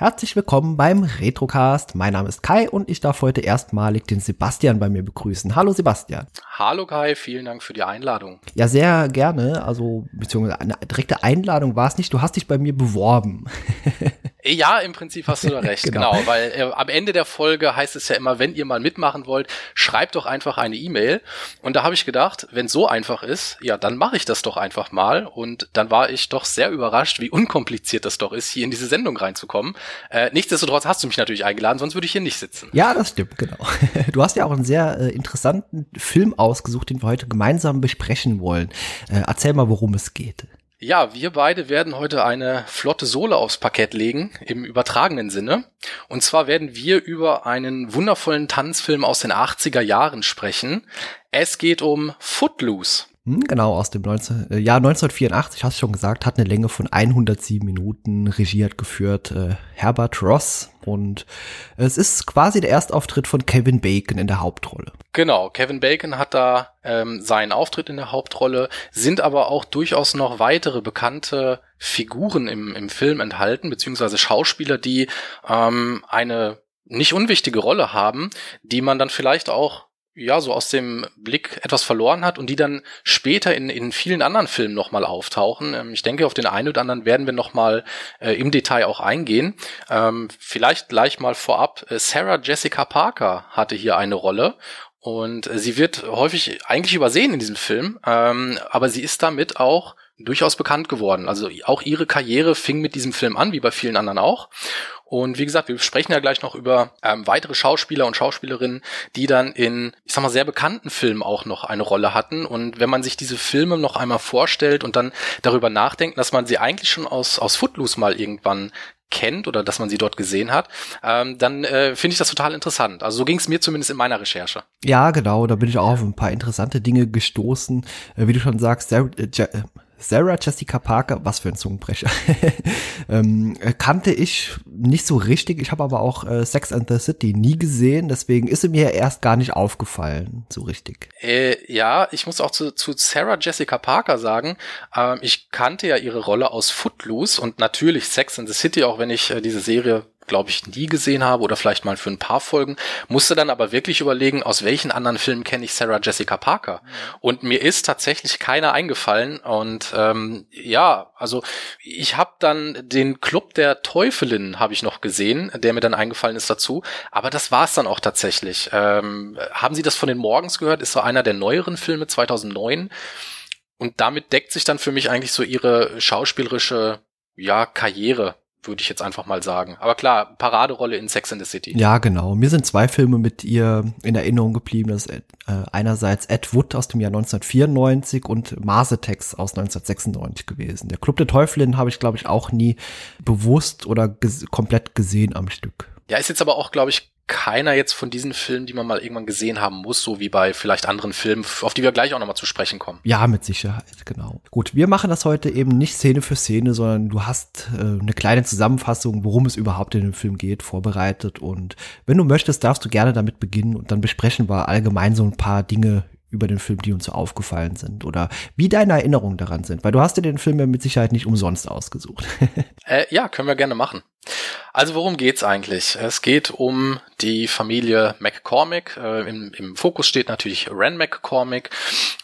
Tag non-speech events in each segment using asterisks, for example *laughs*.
Herzlich willkommen beim Retrocast. Mein Name ist Kai und ich darf heute erstmalig den Sebastian bei mir begrüßen. Hallo Sebastian. Hallo Kai, vielen Dank für die Einladung. Ja, sehr gerne. Also, beziehungsweise eine direkte Einladung war es nicht. Du hast dich bei mir beworben. *laughs* Ja, im Prinzip hast du da *laughs* recht, genau. genau. weil äh, am Ende der Folge heißt es ja immer, wenn ihr mal mitmachen wollt, schreibt doch einfach eine E-Mail. Und da habe ich gedacht, wenn so einfach ist, ja, dann mache ich das doch einfach mal. Und dann war ich doch sehr überrascht, wie unkompliziert das doch ist, hier in diese Sendung reinzukommen. Äh, nichtsdestotrotz hast du mich natürlich eingeladen, sonst würde ich hier nicht sitzen. Ja, das stimmt, genau. *laughs* Du hast ja auch einen sehr äh, interessanten Film ausgesucht, den wir heute gemeinsam besprechen wollen. Äh, erzähl mal, worum es geht. Ja, wir beide werden heute eine flotte Sohle aufs Parkett legen, im übertragenen Sinne. Und zwar werden wir über einen wundervollen Tanzfilm aus den 80er Jahren sprechen. Es geht um Footloose. Hm, genau, aus dem 19, äh, Jahr 1984, hast du schon gesagt, hat eine Länge von 107 Minuten, Regie hat geführt äh, Herbert Ross und es ist quasi der Erstauftritt von Kevin Bacon in der Hauptrolle. Genau, Kevin Bacon hat da ähm, seinen Auftritt in der Hauptrolle, sind aber auch durchaus noch weitere bekannte Figuren im, im Film enthalten, beziehungsweise Schauspieler, die ähm, eine nicht unwichtige Rolle haben, die man dann vielleicht auch ja, so aus dem Blick etwas verloren hat und die dann später in, in vielen anderen Filmen nochmal auftauchen. Ähm, ich denke, auf den einen oder anderen werden wir nochmal äh, im Detail auch eingehen. Ähm, vielleicht gleich mal vorab, äh, Sarah Jessica Parker hatte hier eine Rolle und äh, sie wird häufig eigentlich übersehen in diesem Film, ähm, aber sie ist damit auch durchaus bekannt geworden. Also auch ihre Karriere fing mit diesem Film an, wie bei vielen anderen auch. Und wie gesagt, wir sprechen ja gleich noch über ähm, weitere Schauspieler und Schauspielerinnen, die dann in, ich sag mal, sehr bekannten Filmen auch noch eine Rolle hatten. Und wenn man sich diese Filme noch einmal vorstellt und dann darüber nachdenkt, dass man sie eigentlich schon aus, aus Footloose mal irgendwann kennt oder dass man sie dort gesehen hat, ähm, dann äh, finde ich das total interessant. Also so ging es mir zumindest in meiner Recherche. Ja, genau, da bin ich auch auf ein paar interessante Dinge gestoßen. Äh, wie du schon sagst, sehr, äh, Sarah Jessica Parker, was für ein Zungenbrecher, *laughs* ähm, kannte ich nicht so richtig. Ich habe aber auch äh, Sex and the City nie gesehen, deswegen ist sie mir erst gar nicht aufgefallen, so richtig. Äh, ja, ich muss auch zu, zu Sarah Jessica Parker sagen, ähm, ich kannte ja ihre Rolle aus Footloose und natürlich Sex and the City, auch wenn ich äh, diese Serie glaube ich, nie gesehen habe oder vielleicht mal für ein paar Folgen, musste dann aber wirklich überlegen, aus welchen anderen Filmen kenne ich Sarah Jessica Parker. Mhm. Und mir ist tatsächlich keiner eingefallen. Und ähm, ja, also ich habe dann den Club der Teufelin habe ich noch gesehen, der mir dann eingefallen ist dazu. Aber das war es dann auch tatsächlich. Ähm, haben Sie das von den Morgens gehört? Ist so einer der neueren Filme 2009. Und damit deckt sich dann für mich eigentlich so ihre schauspielerische ja, Karriere würde ich jetzt einfach mal sagen. Aber klar, Paraderolle in Sex in the City. Ja, genau. Mir sind zwei Filme mit ihr in Erinnerung geblieben. Das ist äh, einerseits Ed Wood aus dem Jahr 1994 und Masetex aus 1996 gewesen. Der Club der Teufelin habe ich, glaube ich, auch nie bewusst oder ges komplett gesehen am Stück. Ja, ist jetzt aber auch, glaube ich, keiner jetzt von diesen Filmen, die man mal irgendwann gesehen haben muss, so wie bei vielleicht anderen Filmen, auf die wir gleich auch nochmal zu sprechen kommen. Ja, mit Sicherheit, genau. Gut, wir machen das heute eben nicht Szene für Szene, sondern du hast äh, eine kleine Zusammenfassung, worum es überhaupt in dem Film geht, vorbereitet. Und wenn du möchtest, darfst du gerne damit beginnen und dann besprechen wir allgemein so ein paar Dinge über den Film, die uns so aufgefallen sind oder wie deine Erinnerungen daran sind, weil du hast dir den Film ja mit Sicherheit nicht umsonst ausgesucht. *laughs* äh, ja, können wir gerne machen. Also worum geht's eigentlich? Es geht um die Familie McCormick. Äh, im, im, Fokus steht natürlich Ren McCormick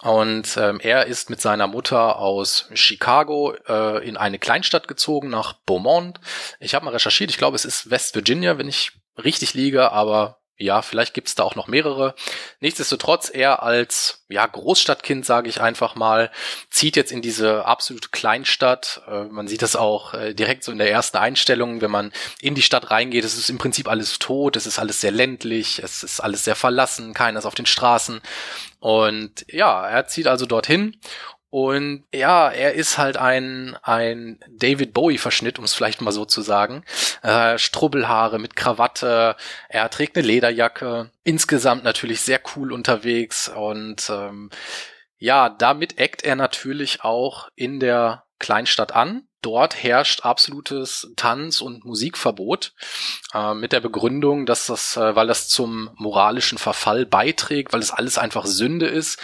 und ähm, er ist mit seiner Mutter aus Chicago äh, in eine Kleinstadt gezogen nach Beaumont. Ich habe mal recherchiert, ich glaube es ist West Virginia, wenn ich richtig liege, aber ja, vielleicht gibt's da auch noch mehrere. Nichtsdestotrotz, er als ja, Großstadtkind, sage ich einfach mal, zieht jetzt in diese absolute Kleinstadt. Äh, man sieht das auch äh, direkt so in der ersten Einstellung, wenn man in die Stadt reingeht. Es ist im Prinzip alles tot, es ist alles sehr ländlich, es ist alles sehr verlassen, keiner ist auf den Straßen. Und ja, er zieht also dorthin und ja, er ist halt ein, ein David Bowie-Verschnitt, um es vielleicht mal so zu sagen. Äh, Strubbelhaare mit Krawatte, er trägt eine Lederjacke, insgesamt natürlich sehr cool unterwegs und ähm, ja, damit eckt er natürlich auch in der Kleinstadt an. Dort herrscht absolutes Tanz- und Musikverbot äh, mit der Begründung, dass das, äh, weil das zum moralischen Verfall beiträgt, weil es alles einfach Sünde ist.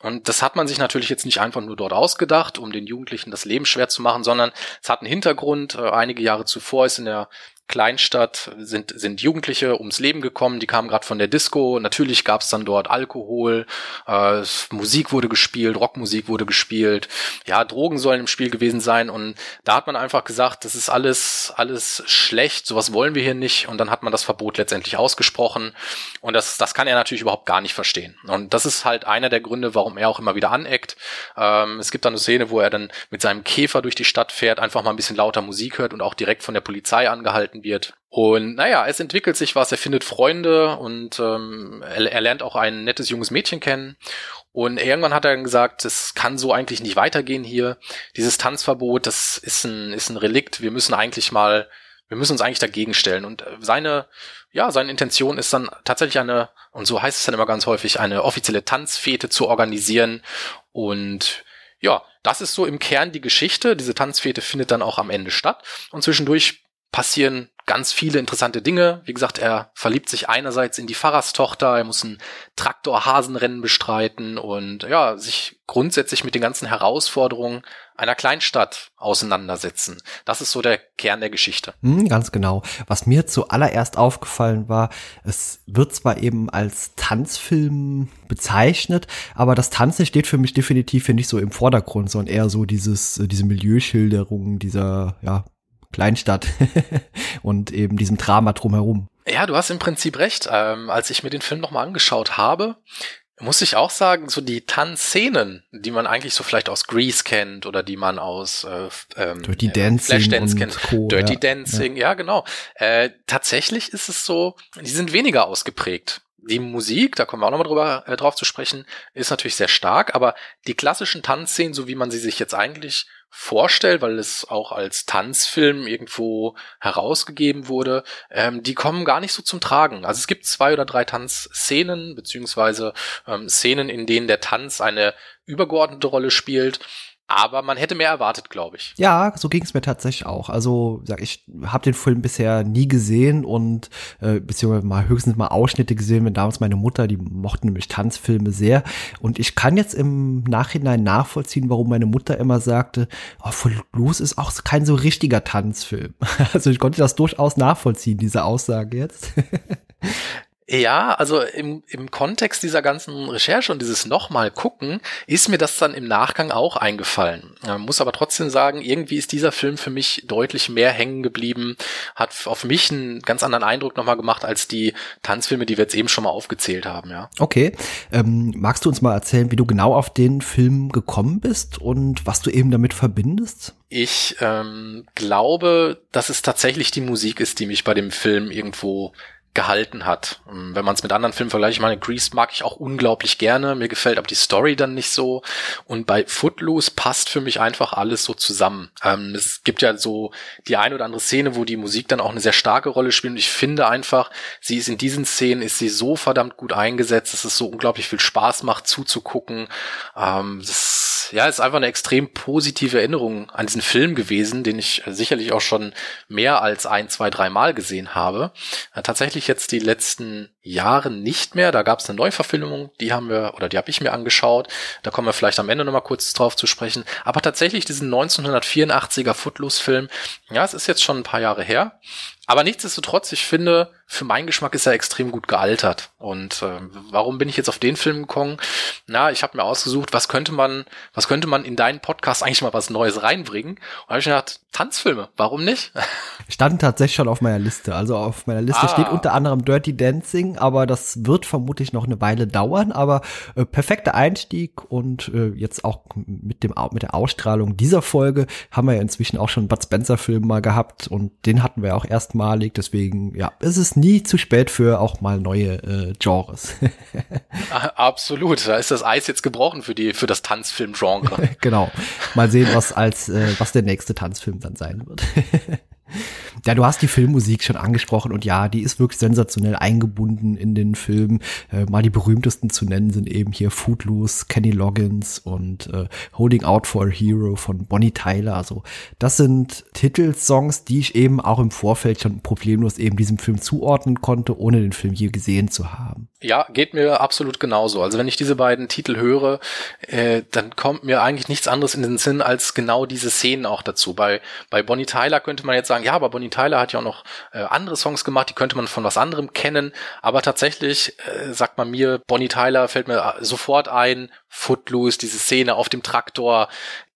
Und das hat man sich natürlich jetzt nicht einfach nur dort ausgedacht, um den Jugendlichen das Leben schwer zu machen, sondern es hat einen Hintergrund. Äh, einige Jahre zuvor ist in der Kleinstadt sind, sind Jugendliche ums Leben gekommen, die kamen gerade von der Disco. Natürlich gab es dann dort Alkohol, äh, Musik wurde gespielt, Rockmusik wurde gespielt, ja, Drogen sollen im Spiel gewesen sein und da hat man einfach gesagt, das ist alles, alles schlecht, sowas wollen wir hier nicht und dann hat man das Verbot letztendlich ausgesprochen und das, das kann er natürlich überhaupt gar nicht verstehen. Und das ist halt einer der Gründe, warum er auch immer wieder aneckt. Ähm, es gibt dann eine Szene, wo er dann mit seinem Käfer durch die Stadt fährt, einfach mal ein bisschen lauter Musik hört und auch direkt von der Polizei angehalten gehalten wird. Und naja, es entwickelt sich was, er findet Freunde und ähm, er, er lernt auch ein nettes junges Mädchen kennen. Und irgendwann hat er dann gesagt, es kann so eigentlich nicht weitergehen hier. Dieses Tanzverbot, das ist ein, ist ein Relikt. Wir müssen eigentlich mal, wir müssen uns eigentlich dagegen stellen. Und seine, ja, seine Intention ist dann tatsächlich eine, und so heißt es dann immer ganz häufig, eine offizielle Tanzfete zu organisieren. Und ja, das ist so im Kern die Geschichte. Diese Tanzfete findet dann auch am Ende statt. Und zwischendurch passieren ganz viele interessante Dinge. Wie gesagt, er verliebt sich einerseits in die Pfarrerstochter, er muss ein Traktorhasenrennen bestreiten und ja, sich grundsätzlich mit den ganzen Herausforderungen einer Kleinstadt auseinandersetzen. Das ist so der Kern der Geschichte. Hm, ganz genau. Was mir zuallererst aufgefallen war, es wird zwar eben als Tanzfilm bezeichnet, aber das Tanzen steht für mich definitiv hier nicht so im Vordergrund, sondern eher so dieses, diese Milieuschilderung dieser, ja, Kleinstadt *laughs* und eben diesem Drama drumherum. Ja, du hast im Prinzip recht. Ähm, als ich mir den Film nochmal angeschaut habe, muss ich auch sagen, so die Tanzszenen, die man eigentlich so vielleicht aus Grease kennt oder die man aus äh, ähm, Dirty Dancing Flashdance kennt, Co, Dirty ja. Dancing, ja, ja genau. Äh, tatsächlich ist es so, die sind weniger ausgeprägt. Die Musik, da kommen wir auch nochmal drüber äh, drauf zu sprechen, ist natürlich sehr stark, aber die klassischen Tanzszenen, so wie man sie sich jetzt eigentlich vorstellt, weil es auch als Tanzfilm irgendwo herausgegeben wurde, ähm, die kommen gar nicht so zum Tragen. Also es gibt zwei oder drei Tanzszenen, beziehungsweise ähm, Szenen, in denen der Tanz eine übergeordnete Rolle spielt. Aber man hätte mehr erwartet, glaube ich. Ja, so ging es mir tatsächlich auch. Also, sag ich, habe den Film bisher nie gesehen und äh, beziehungsweise mal höchstens mal Ausschnitte gesehen, wenn damals meine Mutter, die mochten nämlich Tanzfilme sehr. Und ich kann jetzt im Nachhinein nachvollziehen, warum meine Mutter immer sagte, oh, Footloose ist auch kein so richtiger Tanzfilm. *laughs* Also ich konnte das durchaus nachvollziehen, diese Aussage jetzt. *laughs* Ja, also im, im Kontext dieser ganzen Recherche und dieses nochmal gucken, ist mir das dann im Nachgang auch eingefallen. Man muss aber trotzdem sagen, irgendwie ist dieser Film für mich deutlich mehr hängen geblieben, hat auf mich einen ganz anderen Eindruck nochmal gemacht als die Tanzfilme, die wir jetzt eben schon mal aufgezählt haben, ja. Okay. Ähm, magst du uns mal erzählen, wie du genau auf den Film gekommen bist und was du eben damit verbindest? Ich ähm, glaube, dass es tatsächlich die Musik ist, die mich bei dem Film irgendwo gehalten hat. Ähm, wenn man es mit anderen Filmen vergleicht, ich meine, Grease mag ich auch unglaublich gerne, mir gefällt aber die Story dann nicht so. Und bei Footloose passt für mich einfach alles so zusammen. Ähm, es gibt ja so die eine oder andere Szene, wo die Musik dann auch eine sehr starke Rolle spielt. Und ich finde einfach, sie ist in diesen Szenen, ist sie so verdammt gut eingesetzt, dass es so unglaublich viel Spaß macht zuzugucken. Ähm, das, ja, ist einfach eine extrem positive Erinnerung an diesen Film gewesen, den ich sicherlich auch schon mehr als ein, zwei, drei Mal gesehen habe. Äh, tatsächlich tatsächlich jetzt die letzten Jahre nicht mehr. Da gab es eine Neuverfilmung, die haben wir, oder die habe ich mir angeschaut. Da kommen wir vielleicht am Ende nochmal kurz drauf zu sprechen. Aber tatsächlich diesen 1984er Footloose-Film, ja, es ist jetzt schon ein paar Jahre her. Aber nichtsdestotrotz, ich finde, für meinen Geschmack ist er extrem gut gealtert. Und äh, warum bin ich jetzt auf den Film gekommen? Na, ich habe mir ausgesucht, was könnte man, was könnte man in deinen Podcast eigentlich mal was Neues reinbringen? Und habe ich gedacht, Tanzfilme, warum nicht? *laughs* Standen tatsächlich schon auf meiner Liste. Also auf meiner Liste ah. steht unter anderem Dirty Dancing, aber das wird vermutlich noch eine Weile dauern. Aber äh, perfekter Einstieg und äh, jetzt auch mit dem mit der Ausstrahlung dieser Folge haben wir ja inzwischen auch schon einen Bud Spencer Film mal gehabt und den hatten wir auch erstmalig. Deswegen ja, es ist nie zu spät für auch mal neue äh, Genres. *laughs* Ah, absolut, da ist das Eis jetzt gebrochen für die für das Tanzfilm-Genre. *laughs* genau. Mal sehen, was als äh, was der nächste Tanzfilm dann sein wird. *laughs* Ja, du hast die Filmmusik schon angesprochen und ja, die ist wirklich sensationell eingebunden in den Film. Äh, mal die berühmtesten zu nennen sind eben hier Footloose, Kenny Loggins und äh, Holding Out for a Hero von Bonnie Tyler. Also das sind Titelsongs, die ich eben auch im Vorfeld schon problemlos eben diesem Film zuordnen konnte, ohne den Film je gesehen zu haben. Ja, geht mir absolut genauso. Also wenn ich diese beiden Titel höre, äh, dann kommt mir eigentlich nichts anderes in den Sinn als genau diese Szenen auch dazu. Bei, bei Bonnie Tyler könnte man jetzt sagen, ja, aber Bonnie Tyler hat ja auch noch äh, andere Songs gemacht, die könnte man von was anderem kennen. Aber tatsächlich äh, sagt man mir, Bonnie Tyler fällt mir sofort ein, Footloose, diese Szene auf dem Traktor,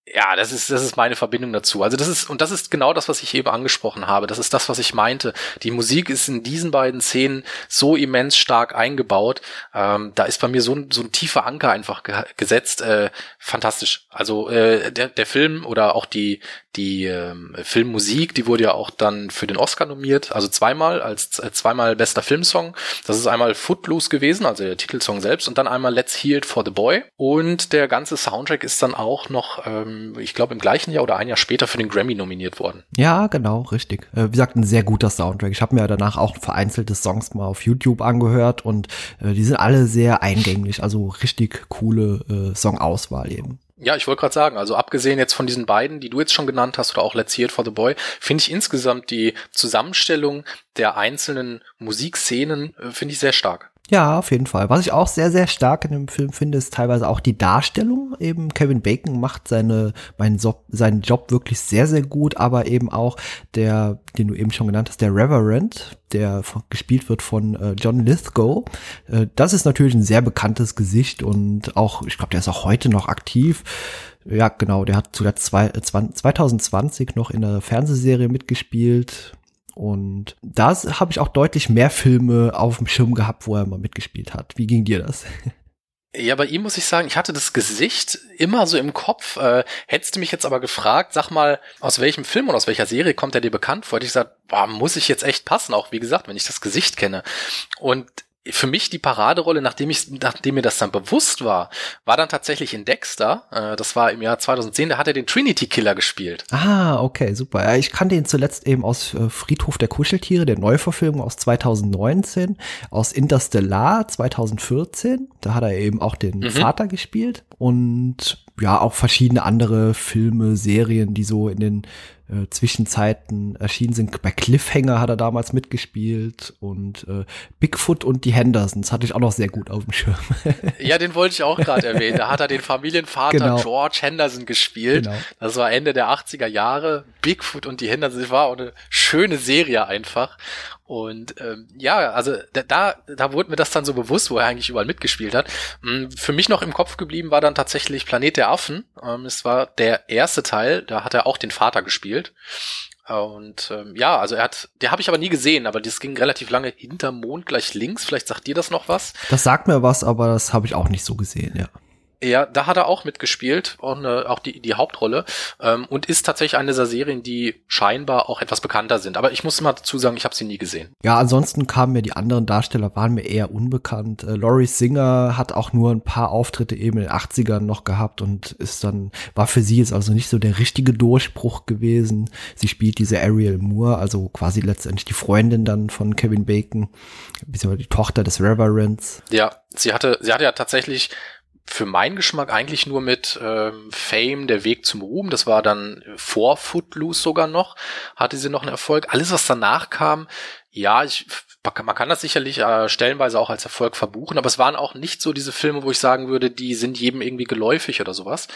ja, das ist, das ist meine Verbindung dazu. Also das ist, und das ist genau das, was ich eben angesprochen habe. Das ist das, was ich meinte. Die Musik ist in diesen beiden Szenen so immens stark eingebaut. Ähm, da ist bei mir so ein, so ein tiefer Anker einfach ge gesetzt. Äh, fantastisch. Also äh, der, der Film oder auch die, die ähm, Filmmusik, die wurde ja auch dann für den Oscar nominiert, also zweimal als äh, zweimal bester Filmsong. Das ist einmal Footloose gewesen, also der Titelsong selbst, und dann einmal Let's Heal It for the Boy. Und der ganze Soundtrack ist dann auch noch, ähm, ich glaube, im gleichen Jahr oder ein Jahr später für den Grammy nominiert worden. Ja, genau, richtig. Äh, wie gesagt, ein sehr guter Soundtrack. Ich habe mir danach auch vereinzelte Songs mal auf YouTube angehört und äh, die sind alle sehr eingänglich, also richtig coole äh, Songauswahl eben. Ja, ich wollte gerade sagen, also abgesehen jetzt von diesen beiden, die du jetzt schon genannt hast, oder auch Let's Hear It for the Boy, finde ich insgesamt die Zusammenstellung der einzelnen Musikszenen, äh, finde ich sehr stark. Ja, auf jeden Fall. Was ich auch sehr, sehr stark in dem Film finde, ist teilweise auch die Darstellung. Eben Kevin Bacon macht seine, meinen Job, seinen Job wirklich sehr, sehr gut, aber eben auch der, den du eben schon genannt hast, der Reverend, der gespielt wird von äh, John Lithgow. Äh, das ist natürlich ein sehr bekanntes Gesicht und auch, ich glaube, der ist auch heute noch aktiv. Ja, genau, der hat zuletzt zwei, äh, 2020 noch in der Fernsehserie mitgespielt und da habe ich auch deutlich mehr Filme auf dem Schirm gehabt, wo er mal mitgespielt hat. Wie ging dir das? *laughs* Ja, bei ihm muss ich sagen, ich hatte das Gesicht immer so im Kopf. Äh, hättest du mich jetzt aber gefragt, sag mal, aus welchem Film und aus welcher Serie kommt er dir bekannt vor? Hätte ich gesagt, boah, muss ich jetzt echt passen, auch wie gesagt, wenn ich das Gesicht kenne. Und für mich die Paraderolle, nachdem ich, nachdem mir das dann bewusst war, war dann tatsächlich in Dexter. Äh, das war im Jahr 2010. Da hat er den Trinity Killer gespielt. Ah, okay, super. Ja, ich kannte ihn zuletzt eben aus äh, Friedhof der Kuscheltiere, der Neuverfilmung aus 2019, aus Interstellar 2014. Da hat er eben auch den mhm. Vater gespielt und ja auch verschiedene andere Filme, Serien, die so in den äh, Zwischenzeiten erschienen sind. Bei Cliffhanger hat er damals mitgespielt und äh, Bigfoot und die Hendersons hatte ich auch noch sehr gut auf dem Schirm. *laughs* ja, den wollte ich auch gerade erwähnen. Da hat er den Familienvater genau. George Henderson gespielt. Genau. Das war Ende der 80er Jahre. Bigfoot und die Hendersons war auch eine schöne Serie einfach. Und ähm, ja, also da, da wurde mir das dann so bewusst, wo er eigentlich überall mitgespielt hat. Hm, für mich noch im Kopf geblieben war dann tatsächlich Planet der Affen. Ähm, es war der erste Teil, da hat er auch den Vater gespielt. Und ähm, ja, also er hat, der habe ich aber nie gesehen, aber das ging relativ lange hinter Mond gleich links. Vielleicht sagt dir das noch was? Das sagt mir was, aber das habe ich auch nicht so gesehen, ja. Ja, da hat er auch mitgespielt, auch, eine, auch die, die Hauptrolle ähm, und ist tatsächlich eine dieser Serien, die scheinbar auch etwas bekannter sind. Aber ich muss mal dazu sagen, ich habe sie nie gesehen. Ja, ansonsten kamen mir die anderen Darsteller, waren mir eher unbekannt. Äh, Laurie Singer hat auch nur ein paar Auftritte eben in den 80ern noch gehabt und ist dann, war für sie jetzt also nicht so der richtige Durchbruch gewesen. Sie spielt diese Ariel Moore, also quasi letztendlich die Freundin dann von Kevin Bacon, beziehungsweise die Tochter des Reverends. Ja, sie hatte, sie hatte ja tatsächlich für meinen Geschmack eigentlich nur mit ähm, Fame, der Weg zum Ruhm. Das war dann vor Footloose sogar noch, hatte sie noch einen Erfolg. Alles, was danach kam, ja, ich, man kann das sicherlich äh, stellenweise auch als Erfolg verbuchen, aber es waren auch nicht so diese Filme, wo ich sagen würde, die sind jedem irgendwie geläufig oder sowas.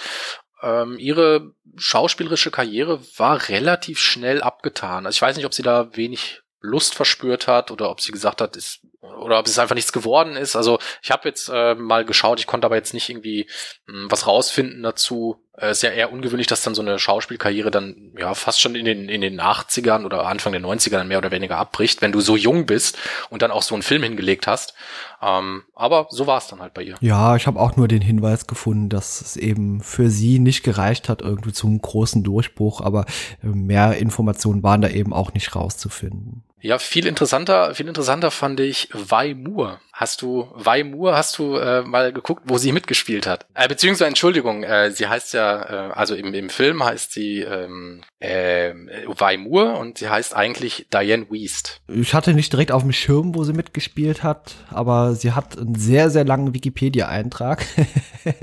Ähm, ihre schauspielerische Karriere war relativ schnell abgetan. Also ich weiß nicht, ob sie da wenig Lust verspürt hat oder ob sie gesagt hat, ist, oder ob es einfach nichts geworden ist. Also ich habe jetzt äh, mal geschaut, ich konnte aber jetzt nicht irgendwie mh, hm, was rausfinden dazu, äh, ist ja eher ungewöhnlich, dass dann so eine Schauspielkarriere dann ja fast schon in den, in den 80ern oder Anfang der 90ern mehr oder weniger abbricht, wenn du so jung bist und dann auch so einen Film hingelegt hast. Ähm, aber so war es dann halt bei ihr. Ja, ich habe auch nur den Hinweis gefunden, dass es eben für sie nicht gereicht hat, irgendwie zum großen Durchbruch, aber äh, mehr Informationen waren da eben auch nicht rauszufinden. Ja, viel interessanter, viel interessanter fand ich Vi Moore. Hast du, Vi Moore, hast du äh, mal geguckt, wo sie mitgespielt hat? Äh, beziehungsweise, Entschuldigung, äh, sie heißt ja, äh, also im, im Film heißt sie ähm, äh, Vi Moore und sie heißt eigentlich Diane Weist. Ich hatte nicht direkt auf dem Schirm, wo sie mitgespielt hat, aber sie hat einen sehr, sehr langen Wikipedia-Eintrag.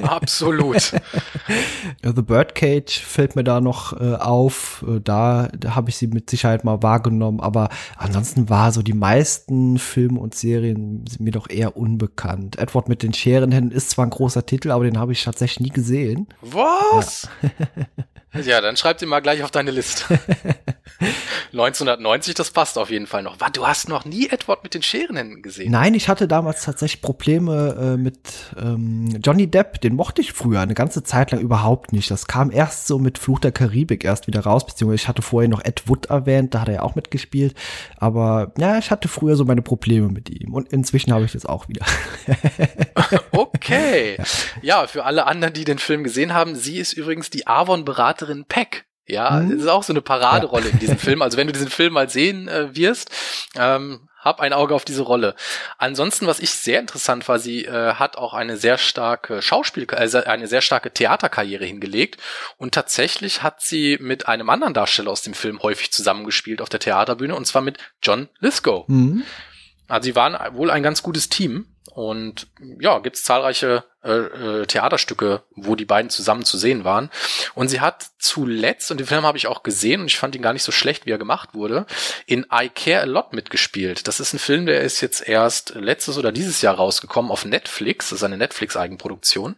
Absolut. *laughs* The Birdcage fällt mir da noch äh, auf. Äh, da, da habe ich sie mit Sicherheit mal wahrgenommen, aber ansonsten war so die meisten Filme und Serien sind mir doch eher unbekannt. Edward mit den Scherenhänden ist zwar ein großer Titel, aber den habe ich tatsächlich nie gesehen. Was? Ja, *laughs* ja dann schreib den mal gleich auf deine Liste. *laughs* 1990, das passt auf jeden Fall noch. Du hast noch nie Edward mit den Scherenhänden gesehen? Nein, ich hatte damals tatsächlich Probleme äh, mit ähm, Johnny Depp. Den mochte ich früher eine ganze Zeit lang überhaupt nicht. Das kam erst so mit Fluch der Karibik erst wieder raus, beziehungsweise ich hatte vorher noch Ed Wood erwähnt, da hat er ja auch mitgespielt. Aber ja, ich hatte früher so meine Probleme mit ihm und inzwischen habe ich das auch wieder. *laughs* okay. *laughs* Ja, für alle anderen, die den Film gesehen haben, sie ist übrigens die Avon-Beraterin Peck. Ja, hm? das ist auch so eine Paraderolle ja. in diesem Film. Also wenn du diesen Film mal sehen äh, wirst, ähm, hab ein Auge auf diese Rolle. Ansonsten, was ich sehr interessant war, sie äh, hat auch eine sehr starke Schauspiel, also eine sehr starke Theaterkarriere hingelegt und tatsächlich hat sie mit einem anderen Darsteller aus dem Film häufig zusammengespielt auf der Theaterbühne und zwar mit John Lithgow. Mhm. Also sie waren wohl ein ganz gutes Team und ja, gibt's zahlreiche äh, äh, Theaterstücke, wo die beiden zusammen zu sehen waren. Und sie hat zuletzt, und den Film habe ich auch gesehen und ich fand ihn gar nicht so schlecht, wie er gemacht wurde, in I Care a Lot mitgespielt. Das ist ein Film, der ist jetzt erst letztes oder dieses Jahr rausgekommen auf Netflix. Das ist eine Netflix-Eigenproduktion.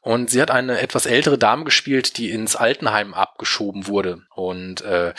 Und sie hat eine etwas ältere Dame gespielt, die ins Altenheim abgeschoben wurde. Und äh,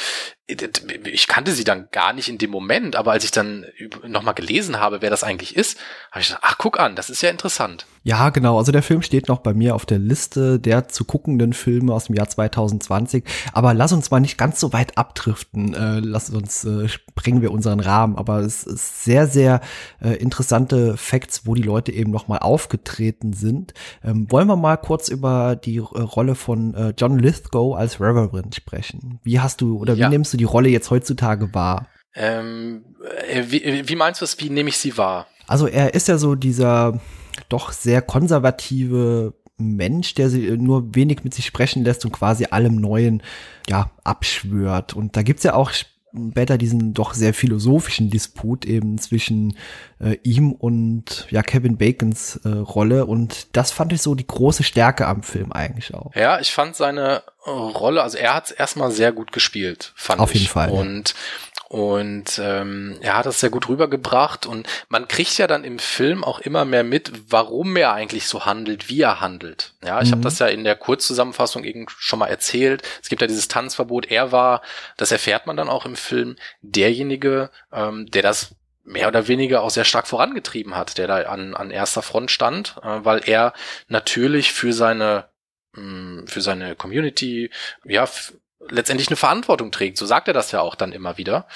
ich kannte sie dann gar nicht in dem Moment, aber als ich dann nochmal gelesen habe, wer das eigentlich ist, habe ich gedacht, ach guck an, das ist ja interessant. Ja, genau. Also der Film steht noch bei mir auf der Liste der zu guckenden Filme aus dem Jahr 2020. Aber lass uns mal nicht ganz so weit abdriften. Äh, lass uns äh, sprengen wir unseren Rahmen. Aber es ist sehr, sehr äh, interessante Facts, wo die Leute eben noch mal aufgetreten sind. Ähm, wollen wir mal kurz über die äh, Rolle von äh, John Lithgow als Reverend sprechen? Wie hast du oder ja. wie nimmst du die Rolle jetzt heutzutage wahr? Ähm, äh, wie, wie meinst du es? Wie nehme ich sie wahr? Also er ist ja so dieser doch sehr konservative Mensch, der sie nur wenig mit sich sprechen lässt und quasi allem Neuen ja abschwört. Und da gibt's ja auch später diesen doch sehr philosophischen Disput eben zwischen äh, ihm und ja Kevin Bacons äh, Rolle und das fand ich so die große Stärke am Film eigentlich auch. Ja, ich fand seine Rolle, also er hat es erstmal sehr gut gespielt, fand Auf ich. jeden Fall. Und und ähm, er hat das sehr gut rübergebracht und man kriegt ja dann im Film auch immer mehr mit, warum er eigentlich so handelt, wie er handelt. Ja, ich mhm. habe das ja in der Kurzzusammenfassung eben schon mal erzählt. Es gibt ja dieses Tanzverbot. Er war, das erfährt man dann auch im Film, derjenige, ähm, der das mehr oder weniger auch sehr stark vorangetrieben hat, der da an, an erster Front stand, äh, weil er natürlich für seine mm, für seine Community, ja, letztendlich eine Verantwortung trägt. So sagt er das ja auch dann immer wieder.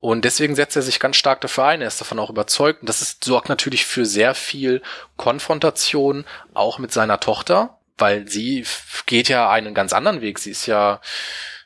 Und deswegen setzt er sich ganz stark dafür ein. Er ist davon auch überzeugt. Und das ist, sorgt natürlich für sehr viel Konfrontation, auch mit seiner Tochter, weil sie geht ja einen ganz anderen Weg. Sie ist ja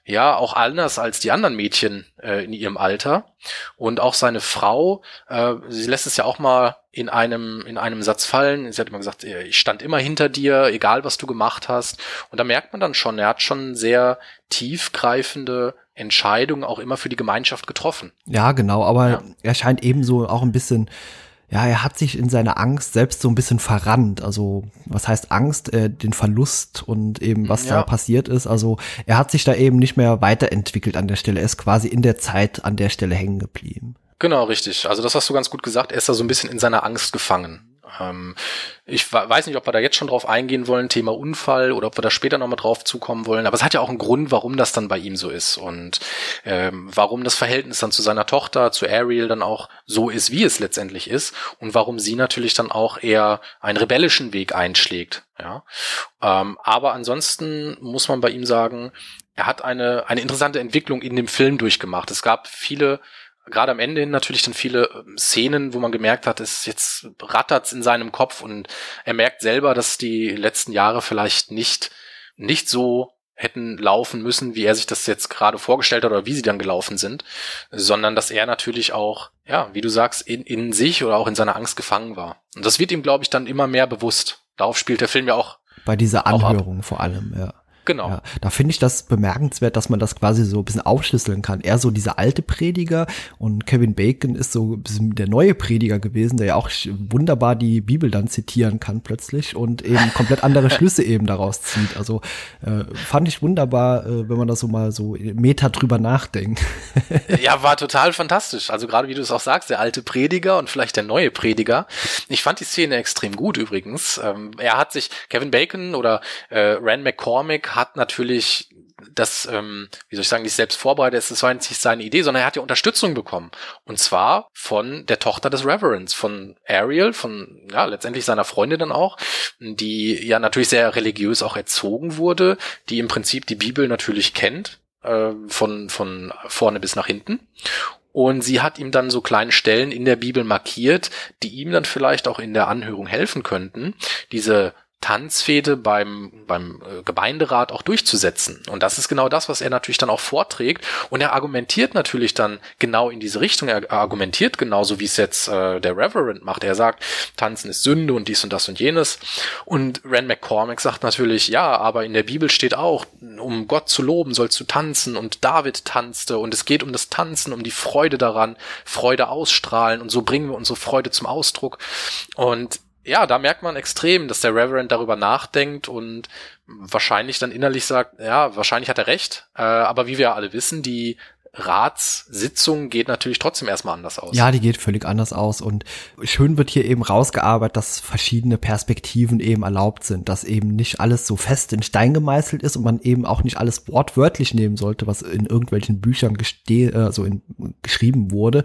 ja auch anders als die anderen Mädchen äh, in ihrem Alter und auch seine Frau äh, sie lässt es ja auch mal in einem in einem Satz fallen sie hat immer gesagt äh, ich stand immer hinter dir egal was du gemacht hast und da merkt man dann schon er hat schon sehr tiefgreifende Entscheidungen auch immer für die Gemeinschaft getroffen ja genau aber ja. er scheint ebenso auch ein bisschen ja, er hat sich in seiner Angst selbst so ein bisschen verrannt. Also, was heißt Angst? Äh, den Verlust und eben, was ja. da passiert ist. Also, er hat sich da eben nicht mehr weiterentwickelt an der Stelle. Er ist quasi in der Zeit an der Stelle hängen geblieben. Genau, richtig. Also, das hast du ganz gut gesagt. Er ist da so ein bisschen in seiner Angst gefangen. Ähm, ich weiß nicht, ob wir da jetzt schon drauf eingehen wollen, Thema Unfall, oder ob wir da später nochmal drauf zukommen wollen. Aber es hat ja auch einen Grund, warum das dann bei ihm so ist und ähm, warum das Verhältnis dann zu seiner Tochter, zu Ariel dann auch so ist, wie es letztendlich ist und warum sie natürlich dann auch eher einen rebellischen Weg einschlägt. Ja, ähm, aber ansonsten muss man bei ihm sagen, er hat eine eine interessante Entwicklung in dem Film durchgemacht. Es gab viele gerade am Ende hin natürlich dann viele ähm, Szenen, wo man gemerkt hat, es jetzt rattert's in seinem Kopf und er merkt selber, dass die letzten Jahre vielleicht nicht nicht so hätten laufen müssen, wie er sich das jetzt gerade vorgestellt hat oder wie sie dann gelaufen sind, sondern dass er natürlich auch, ja, wie du sagst, in, in sich oder auch in seiner Angst gefangen war. Und das wird ihm, glaube ich, dann immer mehr bewusst. Darauf spielt der Film ja auch. Bei dieser Anhörung vor allem, ja. Genau. Ja, da finde ich das bemerkenswert, dass man das quasi so ein bisschen aufschlüsseln kann. Er so dieser alte Prediger und Kevin Bacon ist so ein bisschen der neue Prediger gewesen, der ja auch wunderbar die Bibel dann zitieren kann plötzlich und eben komplett andere *laughs* Schlüsse eben daraus zieht. Also äh, fand ich wunderbar, äh, wenn man das so mal so meta drüber nachdenkt. *laughs* ja, war total fantastisch. Also gerade wie du es auch sagst, der alte Prediger und vielleicht der neue Prediger. Ich fand die Szene extrem gut übrigens. Ähm, er hat sich, Kevin Bacon oder äh, Rand McCormick hat natürlich das, ähm, wie soll ich sagen, nicht selbst vorbereitet, das war nicht seine Idee, sondern er hat ja Unterstützung bekommen. Und zwar von der Tochter des Reverends, von Ariel, von, ja, letztendlich seiner Freundin dann auch, die ja natürlich sehr religiös auch erzogen wurde, die im Prinzip die Bibel natürlich kennt, äh, von, von vorne bis nach hinten. Und sie hat ihm dann so kleine Stellen in der Bibel markiert, die ihm dann vielleicht auch in der Anhörung helfen könnten, diese Tanzfehde beim, beim äh, Gemeinderat auch durchzusetzen. Und das ist genau das, was er natürlich dann auch vorträgt. Und er argumentiert natürlich dann genau in diese Richtung. Er argumentiert genauso, wie es jetzt äh, der Reverend macht. Er sagt, Tanzen ist Sünde und dies und das und jenes. Und Rand McCormick sagt natürlich, ja, aber in der Bibel steht auch, um Gott zu loben, sollst du tanzen. Und David tanzte. Und es geht um das Tanzen, um die Freude daran, Freude ausstrahlen. Und so bringen wir unsere Freude zum Ausdruck. Und ja, da merkt man extrem, dass der Reverend darüber nachdenkt und wahrscheinlich dann innerlich sagt, ja, wahrscheinlich hat er recht. Äh, aber wie wir alle wissen, die Ratssitzung geht natürlich trotzdem erstmal anders aus. Ja, die geht völlig anders aus und schön wird hier eben rausgearbeitet, dass verschiedene Perspektiven eben erlaubt sind, dass eben nicht alles so fest in Stein gemeißelt ist und man eben auch nicht alles wortwörtlich nehmen sollte, was in irgendwelchen Büchern äh, geschrieben wurde,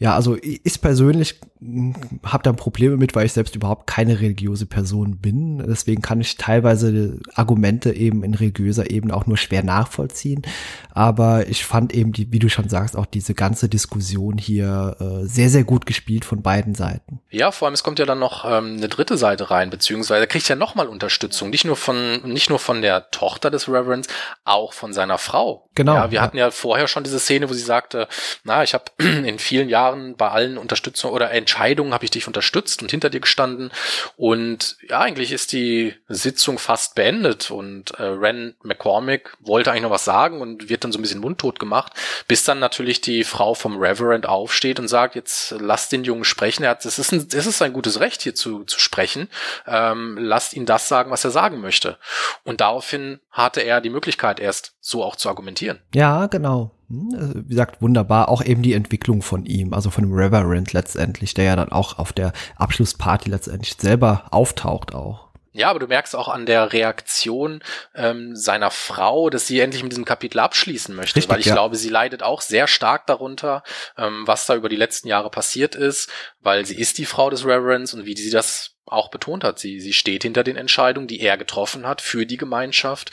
ja, also ich persönlich hm, habe da Probleme mit, weil ich selbst überhaupt keine religiöse Person bin. Deswegen kann ich teilweise Argumente eben in religiöser Ebene auch nur schwer nachvollziehen. Aber ich fand eben, die, wie du schon sagst, auch diese ganze Diskussion hier äh, sehr, sehr gut gespielt von beiden Seiten. Ja, vor allem es kommt ja dann noch ähm, eine dritte Seite rein, beziehungsweise er kriegt ja nochmal Unterstützung, nicht nur von nicht nur von der Tochter des Reverends, auch von seiner Frau. Genau. Ja, wir ja. hatten ja vorher schon diese Szene, wo sie sagte, na, ich habe *clears throat* in vielen Jahren Jahren bei allen Unterstützungen oder Entscheidungen habe ich dich unterstützt und hinter dir gestanden. Und ja, eigentlich ist die Sitzung fast beendet und äh, Ren McCormick wollte eigentlich noch was sagen und wird dann so ein bisschen mundtot gemacht, bis dann natürlich die Frau vom Reverend aufsteht und sagt, jetzt lasst den Jungen sprechen. Er hat, es ist ist ein gutes Recht hier zu, zu sprechen. Ähm, lasst ihn das sagen, was er sagen möchte. Und daraufhin hatte er die Möglichkeit erst so auch zu argumentieren. Ja, genau. Hm, also, wie gesagt, wunderbar. Auch eben die Entwicklung von ihm, also von dem Reverend letztendlich, der ja dann auch auf der Abschlussparty letztendlich selber auftaucht auch. Ja, aber du merkst auch an der Reaktion ähm, seiner Frau, dass sie endlich mit diesem Kapitel abschließen möchte, Richtig, weil ich ja. glaube, sie leidet auch sehr stark darunter, ähm, was da über die letzten Jahre passiert ist, weil sie ist die Frau des Reverends und wie sie das auch betont hat. Sie, sie steht hinter den Entscheidungen, die er getroffen hat für die Gemeinschaft.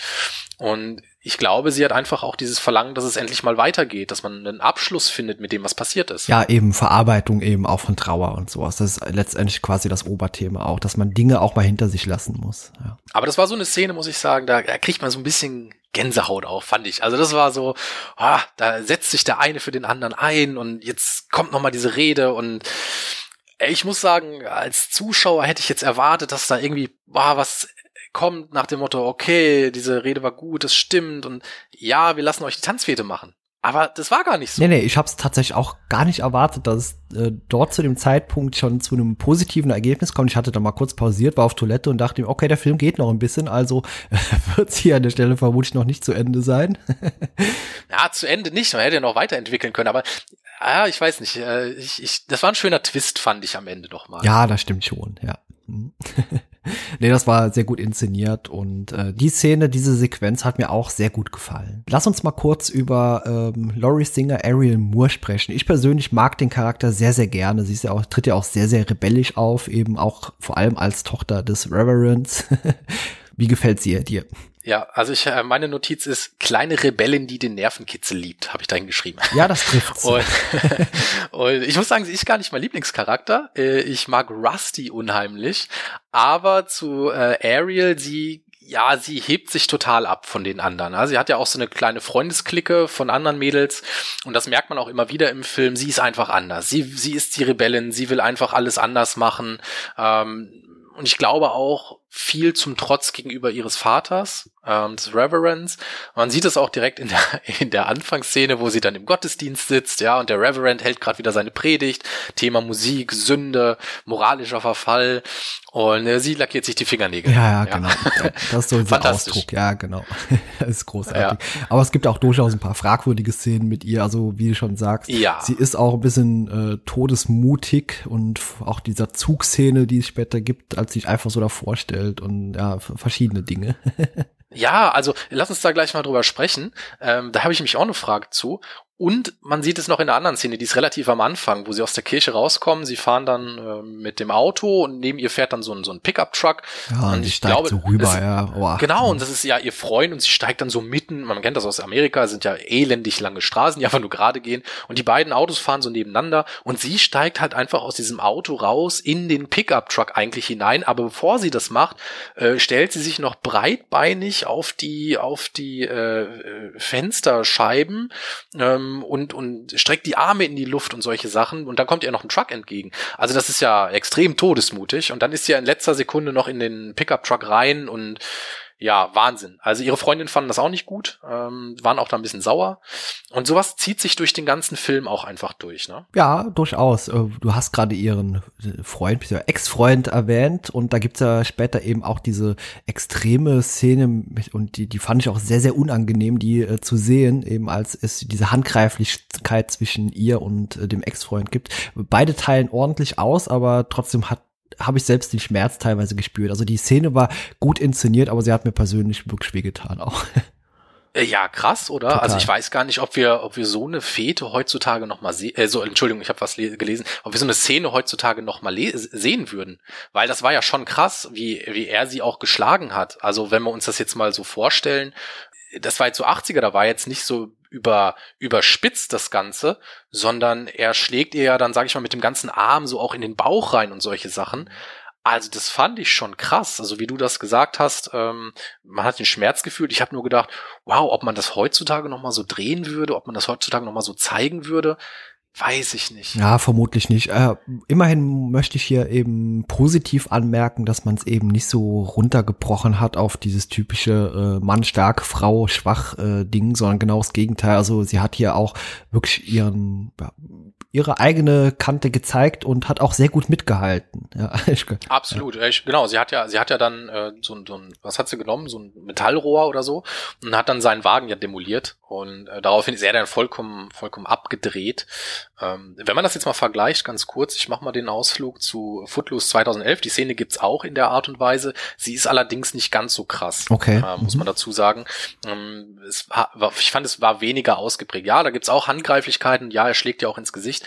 Und ich glaube, sie hat einfach auch dieses Verlangen, dass es endlich mal weitergeht, dass man einen Abschluss findet mit dem, was passiert ist. Ja, eben Verarbeitung eben auch von Trauer und sowas. Das ist letztendlich quasi das Oberthema auch, dass man Dinge auch mal hinter sich lassen muss. Ja. Aber das war so eine Szene, muss ich sagen, da, da kriegt man so ein bisschen Gänsehaut auch, fand ich. Also das war so, ah, da setzt sich der eine für den anderen ein und jetzt kommt noch mal diese Rede und ich muss sagen, als Zuschauer hätte ich jetzt erwartet, dass da irgendwie ah, was kommt nach dem Motto, okay, diese Rede war gut, das stimmt und ja, wir lassen euch die Tanzfete machen. Aber das war gar nicht so. Nee, nee, ich habe es tatsächlich auch gar nicht erwartet, dass es äh, dort zu dem Zeitpunkt schon zu einem positiven Ergebnis kommt. Ich hatte da mal kurz pausiert, war auf Toilette und dachte mir, okay, der Film geht noch ein bisschen, also *laughs* äh, wird es hier an der Stelle vermutlich noch nicht zu Ende sein. *laughs* ja, zu Ende nicht, man hätte ja noch weiterentwickeln können, aber ja, ich weiß nicht. Äh, ich, ich, das war ein schöner Twist, fand ich am Ende doch mal. Ja, das stimmt schon, ja. *laughs* *laughs* Nee, das war sehr gut inszeniert und äh, die Szene, diese Sequenz hat mir auch sehr gut gefallen. Lass uns mal kurz über ähm, Laurie Singer Ariel Moore sprechen. Ich persönlich mag den Charakter sehr, sehr gerne. Sie ist ja auch, tritt ja auch sehr, sehr rebellisch auf, eben auch vor allem als Tochter des Reverends. *laughs* Wie gefällt sie dir? Ja, also ich, äh, meine Notiz ist kleine Rebellin, die den Nervenkitzel liebt, habe ich dahin geschrieben. Ja, das trifft. *laughs* und, *laughs* und ich muss sagen, sie ist gar nicht mein Lieblingscharakter. Äh, ich mag Rusty unheimlich, aber zu äh, Ariel, sie ja, sie hebt sich total ab von den anderen. Also sie hat ja auch so eine kleine Freundesklicke von anderen Mädels und das merkt man auch immer wieder im Film. Sie ist einfach anders. Sie, sie ist die Rebellin. Sie will einfach alles anders machen. Ähm, und ich glaube auch viel zum Trotz gegenüber ihres Vaters, ähm, des Reverends. Man sieht es auch direkt in der, *laughs* in der Anfangsszene, wo sie dann im Gottesdienst sitzt, ja, und der Reverend hält gerade wieder seine Predigt, Thema Musik, Sünde, moralischer Verfall und äh, sie lackiert sich die Fingernägel. Ja, ja, genau. Das ist so *laughs* ein Ausdruck, ja, genau. *laughs* das ist großartig. Ja. Aber es gibt auch durchaus ein paar fragwürdige Szenen mit ihr, also wie du schon sagst, ja. sie ist auch ein bisschen äh, todesmutig und auch dieser Zugszene, die es später gibt, als sich einfach so davor stellt und ja, verschiedene Dinge. *laughs* Ja, also lass uns da gleich mal drüber sprechen. Ähm, da habe ich mich auch eine Frage zu. Und man sieht es noch in der anderen Szene, die ist relativ am Anfang, wo sie aus der Kirche rauskommen. Sie fahren dann äh, mit dem Auto und neben ihr fährt dann so ein, so ein Pickup-Truck. Ja, und, und ich steigt glaube, so rüber, es, ja. Oh. Genau, und das ist ja ihr Freund und sie steigt dann so mitten, man kennt das aus Amerika, sind ja elendig lange Straßen, die einfach nur gerade gehen. Und die beiden Autos fahren so nebeneinander und sie steigt halt einfach aus diesem Auto raus in den Pickup-Truck eigentlich hinein. Aber bevor sie das macht, äh, stellt sie sich noch breitbeinig auf die, auf die äh, äh Fensterscheiben. Ähm, ähm, und, und streckt die Arme in die Luft und solche Sachen und dann kommt ihr noch ein Truck entgegen. Also das ist ja extrem todesmutig und dann ist sie ja in letzter Sekunde noch in den Pickup-Truck rein und ja, Wahnsinn. Also ihre Freundin fanden das auch nicht gut, ähm, waren auch da ein bisschen sauer. Und sowas zieht sich durch den ganzen Film auch einfach durch, ne? Ja, durchaus. Äh, du hast gerade ihren Freund, Ex-Freund erwähnt und da gibt's ja später eben auch diese extreme Szene und die, die fand ich auch sehr, sehr unangenehm, die äh, zu sehen, eben als es diese Handgreiflichkeit zwischen ihr und äh, dem Ex-Freund gibt. Beide teilen ordentlich aus, aber trotzdem hat habe ich selbst den Schmerz teilweise gespürt. Also die Szene war gut inszeniert, aber sie hat mir persönlich wirklich wehgetan auch. Äh, ja, krass, oder? Total. Also ich weiß gar nicht, ob wir, ob wir so eine Fete heutzutage noch mal sehen, äh, so, Entschuldigung, ich habe was gelesen, ob wir so eine Szene heutzutage noch mal sehen würden. Weil das war ja schon krass, wie, wie er sie auch geschlagen hat. Also wenn wir uns das jetzt mal so vorstellen, das war jetzt so 80er, da war jetzt nicht so über, überspitzt das Ganze, sondern er schlägt ihr ja dann, sag ich mal, mit dem ganzen Arm so auch in den Bauch rein und solche Sachen. Also das fand ich schon krass. Also wie du das gesagt hast, ähm, man hat den Schmerz gefühlt. Ich habe nur gedacht, wow, ob man das heutzutage noch mal so drehen würde, ob man das heutzutage noch mal so zeigen würde. Weiß ich nicht. Ja, vermutlich nicht. Äh, immerhin möchte ich hier eben positiv anmerken, dass man es eben nicht so runtergebrochen hat auf dieses typische äh, Mann stark, Frau schwach äh, Ding, sondern genau das Gegenteil. Also sie hat hier auch wirklich ihren ja, ihre eigene Kante gezeigt und hat auch sehr gut mitgehalten. *laughs* Ja, Absolut, ja. genau. Sie hat ja, sie hat ja dann äh, so, so ein, was hat sie genommen, so ein Metallrohr oder so und hat dann seinen Wagen ja demoliert und äh, daraufhin ist er dann vollkommen, vollkommen abgedreht. Ähm, wenn man das jetzt mal vergleicht, ganz kurz, ich mache mal den Ausflug zu Footloose 2011. Die Szene gibt's auch in der Art und Weise. Sie ist allerdings nicht ganz so krass, okay. äh, muss mhm. man dazu sagen. Ähm, es ich fand, es war weniger ausgeprägt. Ja, da gibt's auch Handgreiflichkeiten. Ja, er schlägt ja auch ins Gesicht.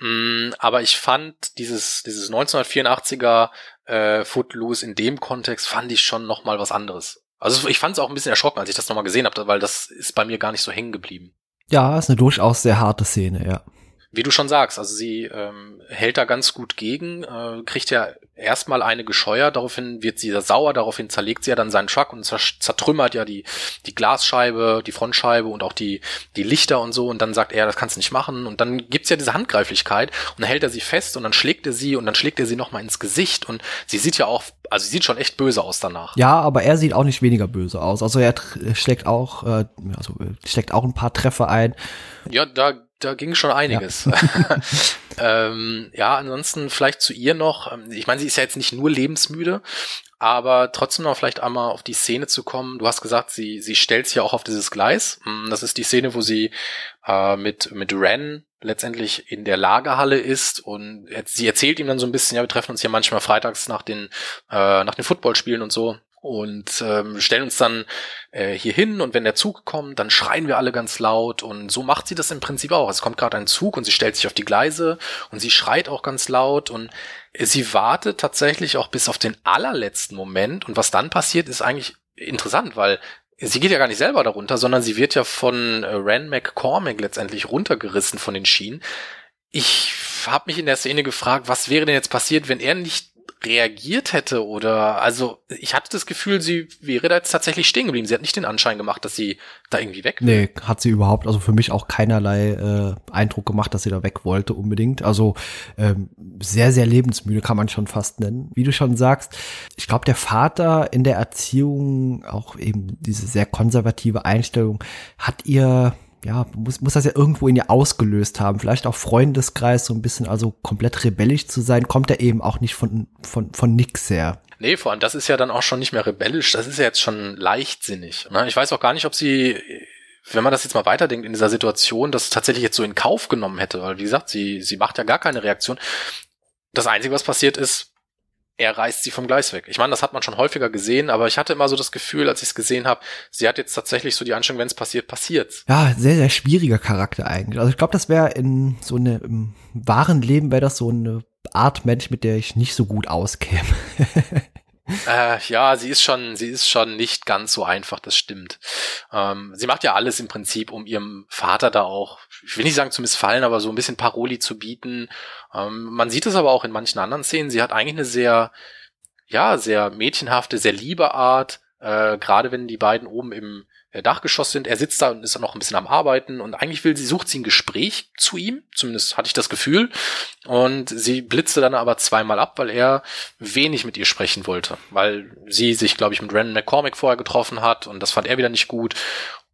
Mm, aber ich fand dieses, dieses 1984er äh, Footloose in dem Kontext fand ich schon noch mal was anderes. Also ich fand es auch ein bisschen erschrocken, als ich das nochmal gesehen habe, weil das ist bei mir gar nicht so hängen geblieben. Ja, ist eine durchaus sehr harte Szene, ja wie du schon sagst, also sie ähm, hält da ganz gut gegen, äh, kriegt ja erstmal eine gescheuert, daraufhin wird sie sauer, daraufhin zerlegt sie ja dann seinen Truck und zertrümmert ja die, die Glasscheibe, die Frontscheibe und auch die, die Lichter und so und dann sagt er, das kannst du nicht machen und dann gibt's ja diese Handgreiflichkeit und dann hält er sie fest und dann schlägt er sie und dann schlägt er sie nochmal ins Gesicht und sie sieht ja auch, also sie sieht schon echt böse aus danach. Ja, aber er sieht auch nicht weniger böse aus, also er schlägt auch, äh, also schlägt auch ein paar Treffer ein. Ja, da da ging schon einiges. Ja. *laughs* *laughs* ähm, ja, ansonsten vielleicht zu ihr noch. Ähm, ich meine, sie ist ja jetzt nicht nur lebensmüde, aber trotzdem noch vielleicht einmal auf die Szene zu kommen. Du hast gesagt, sie, sie stellt sich ja auch auf dieses Gleis. Hm, das ist die Szene, wo sie äh, mit, mit Ren letztendlich in der Lagerhalle ist und sie erzählt ihm dann so ein bisschen, ja, wir treffen uns ja manchmal freitags nach den, äh, nach den Footballspielen und so und ähm, stellen uns dann äh, hier hin und wenn der Zug kommt, dann schreien wir alle ganz laut und so macht sie das im Prinzip auch. Es kommt gerade ein Zug und sie stellt sich auf die Gleise und sie schreit auch ganz laut und sie wartet tatsächlich auch bis auf den allerletzten Moment und was dann passiert, ist eigentlich interessant, weil sie geht ja gar nicht selber darunter, sondern sie wird ja von äh, Ran McCormick letztendlich runtergerissen von den Schienen. Ich habe mich in der Szene gefragt, was wäre denn jetzt passiert, wenn er nicht reagiert hätte oder also ich hatte das Gefühl, sie wäre da jetzt tatsächlich stehen geblieben. Sie hat nicht den Anschein gemacht, dass sie da irgendwie weg will. Nee, hat sie überhaupt, also für mich auch keinerlei äh, Eindruck gemacht, dass sie da weg wollte unbedingt. Also ähm, sehr, sehr lebensmüde kann man schon fast nennen. Wie du schon sagst, ich glaube, der Vater in der Erziehung, auch eben diese sehr konservative Einstellung, hat ihr ja, muss, muss das ja irgendwo in ihr ausgelöst haben. Vielleicht auch Freundeskreis, so ein bisschen, also komplett rebellisch zu sein, kommt er eben auch nicht von, von, von nix her. Nee, vor allem, das ist ja dann auch schon nicht mehr rebellisch, das ist ja jetzt schon leichtsinnig. Ne? Ich weiß auch gar nicht, ob sie, wenn man das jetzt mal weiterdenkt in dieser Situation, das tatsächlich jetzt so in Kauf genommen hätte, weil wie gesagt, sie, sie macht ja gar keine Reaktion. Das Einzige, was passiert ist, er reißt sie vom Gleis weg. Ich meine, das hat man schon häufiger gesehen, aber ich hatte immer so das Gefühl, als ich es gesehen habe, sie hat jetzt tatsächlich so die Einstellung, wenn es passiert, passiert's. Ja, sehr, sehr schwieriger Charakter eigentlich. Also ich glaube, das wäre in so eine, im wahren Leben wäre das so eine Art Mensch, mit der ich nicht so gut auskäme. *laughs* Äh, ja, sie ist schon, sie ist schon nicht ganz so einfach, das stimmt. Ähm, sie macht ja alles im Prinzip, um ihrem Vater da auch, ich will nicht sagen zu missfallen, aber so ein bisschen Paroli zu bieten. Ähm, man sieht es aber auch in manchen anderen Szenen. Sie hat eigentlich eine sehr, ja, sehr mädchenhafte, sehr liebe Art. Äh, Gerade wenn die beiden oben im Dachgeschoss sind. Er sitzt da und ist dann noch ein bisschen am Arbeiten und eigentlich will sie, sucht sie ein Gespräch zu ihm. Zumindest hatte ich das Gefühl. Und sie blitzte dann aber zweimal ab, weil er wenig mit ihr sprechen wollte. Weil sie sich, glaube ich, mit Randall McCormick vorher getroffen hat und das fand er wieder nicht gut.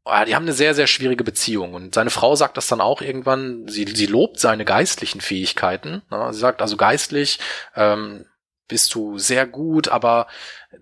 Ah, die haben eine sehr, sehr schwierige Beziehung. Und seine Frau sagt das dann auch irgendwann, sie, sie lobt seine geistlichen Fähigkeiten. Sie sagt also geistlich, ähm, bist du sehr gut, aber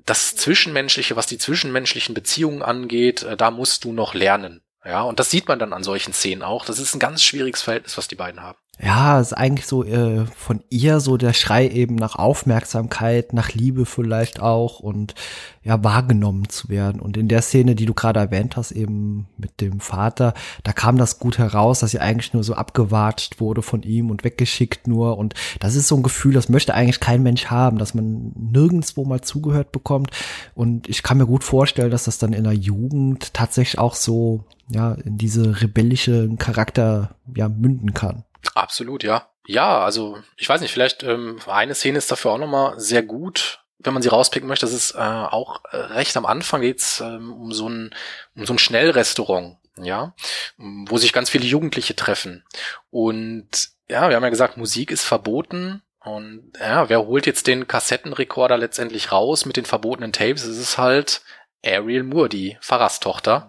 das Zwischenmenschliche, was die zwischenmenschlichen Beziehungen angeht, äh, da musst du noch lernen. Ja, und das sieht man dann an solchen Szenen auch. Das ist ein ganz schwieriges Verhältnis, was die beiden haben. Ja, ist eigentlich so äh, von ihr so der Schrei eben nach Aufmerksamkeit, nach Liebe vielleicht auch und ja, wahrgenommen zu werden. Und in der Szene, die du gerade erwähnt hast, eben mit dem Vater, da kam das gut heraus, dass sie eigentlich nur so abgewatscht wurde von ihm und weggeschickt nur. Und das ist so ein Gefühl, das möchte eigentlich kein Mensch haben, dass man nirgendswo mal zugehört bekommt. Und ich kann mir gut vorstellen, dass das dann in der Jugend tatsächlich auch so, ja, in diese rebellische Charakter, ja, münden kann. Absolut, ja. Ja, also ich weiß nicht, vielleicht ähm, eine Szene ist dafür auch nochmal sehr gut, wenn man sie rauspicken möchte. Das ist äh, auch äh, recht am Anfang geht's ähm, um so ein um so ein Schnellrestaurant, ja, wo sich ganz viele Jugendliche treffen. Und ja, wir haben ja gesagt, Musik ist verboten. Und ja, wer holt jetzt den Kassettenrekorder letztendlich raus mit den verbotenen Tapes? Es ist halt Ariel Moore, die Pfarrerstochter.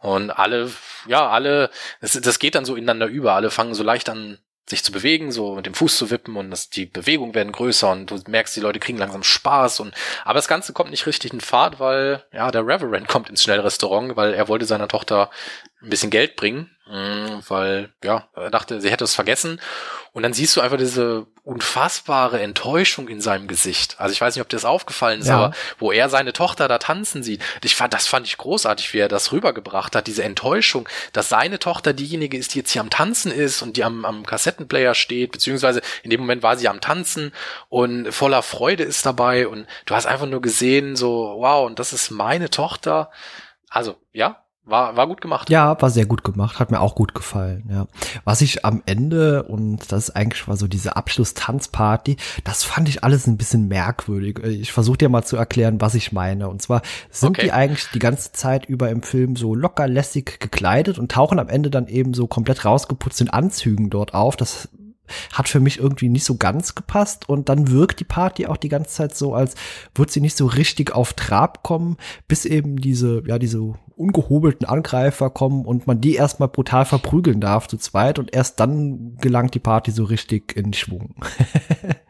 Und alle, ja, alle, das, das geht dann so ineinander über. Alle fangen so leicht an, sich zu bewegen, so mit dem Fuß zu wippen und das, die Bewegungen werden größer und du merkst, die Leute kriegen langsam Spaß und, aber das Ganze kommt nicht richtig in Fahrt, weil, ja, der Reverend kommt ins Schnellrestaurant, weil er wollte seiner Tochter ein bisschen Geld bringen, mm, weil, ja, er dachte, sie hätte es vergessen und dann siehst du einfach diese unfassbare Enttäuschung in seinem Gesicht. Also ich weiß nicht, ob dir das aufgefallen ist, ja. aber wo er seine Tochter da tanzen sieht. Ich fand, das fand ich großartig, wie er das rübergebracht hat, diese Enttäuschung, dass seine Tochter diejenige ist, die jetzt hier am Tanzen ist und die am, am Kassettenplayer steht, beziehungsweise in dem Moment war sie am Tanzen und voller Freude ist dabei und du hast einfach nur gesehen, so, wow, und das ist meine Tochter. Also, ja, war, war gut gemacht. Ja, war sehr gut gemacht, hat mir auch gut gefallen, ja. Was ich am Ende, und das ist eigentlich war so diese Abschluss-Tanzparty, das fand ich alles ein bisschen merkwürdig. Ich versuche dir mal zu erklären, was ich meine. Und zwar sind okay. die eigentlich die ganze Zeit über im Film so locker lässig gekleidet und tauchen am Ende dann eben so komplett rausgeputzt in Anzügen dort auf. Das hat für mich irgendwie nicht so ganz gepasst und dann wirkt die Party auch die ganze Zeit so, als würde sie nicht so richtig auf Trab kommen, bis eben diese, ja, diese ungehobelten Angreifer kommen und man die erstmal brutal verprügeln darf zu zweit und erst dann gelangt die Party so richtig in Schwung. *laughs*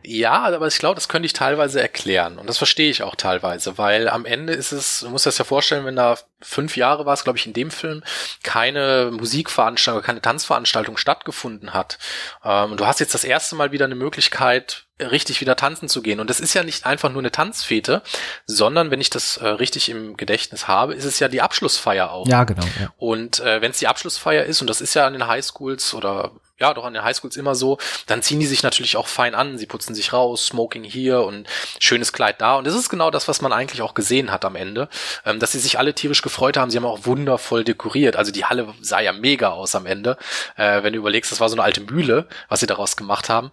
ja, aber ich glaube, das könnte ich teilweise erklären und das verstehe ich auch teilweise, weil am Ende ist es, du musst das ja vorstellen, wenn da fünf Jahre war es, glaube ich, in dem Film, keine Musikveranstaltung, keine Tanzveranstaltung stattgefunden hat. Ähm, und du hast jetzt das erste Mal wieder eine Möglichkeit, richtig wieder tanzen zu gehen. Und das ist ja nicht einfach nur eine Tanzfete, sondern wenn ich das äh, richtig im Gedächtnis habe, ist es ja die Abschlussfeier auch. Ja, genau. Ja. Und äh, wenn es die Abschlussfeier ist, und das ist ja an den Highschools oder ja, doch an den Highschools immer so, dann ziehen die sich natürlich auch fein an. Sie putzen sich raus, Smoking hier und schönes Kleid da. Und das ist genau das, was man eigentlich auch gesehen hat am Ende, ähm, dass sie sich alle tierisch gefreut haben. Sie haben auch wundervoll dekoriert. Also die Halle sah ja mega aus am Ende. Äh, wenn du überlegst, das war so eine alte Mühle, was sie daraus gemacht haben.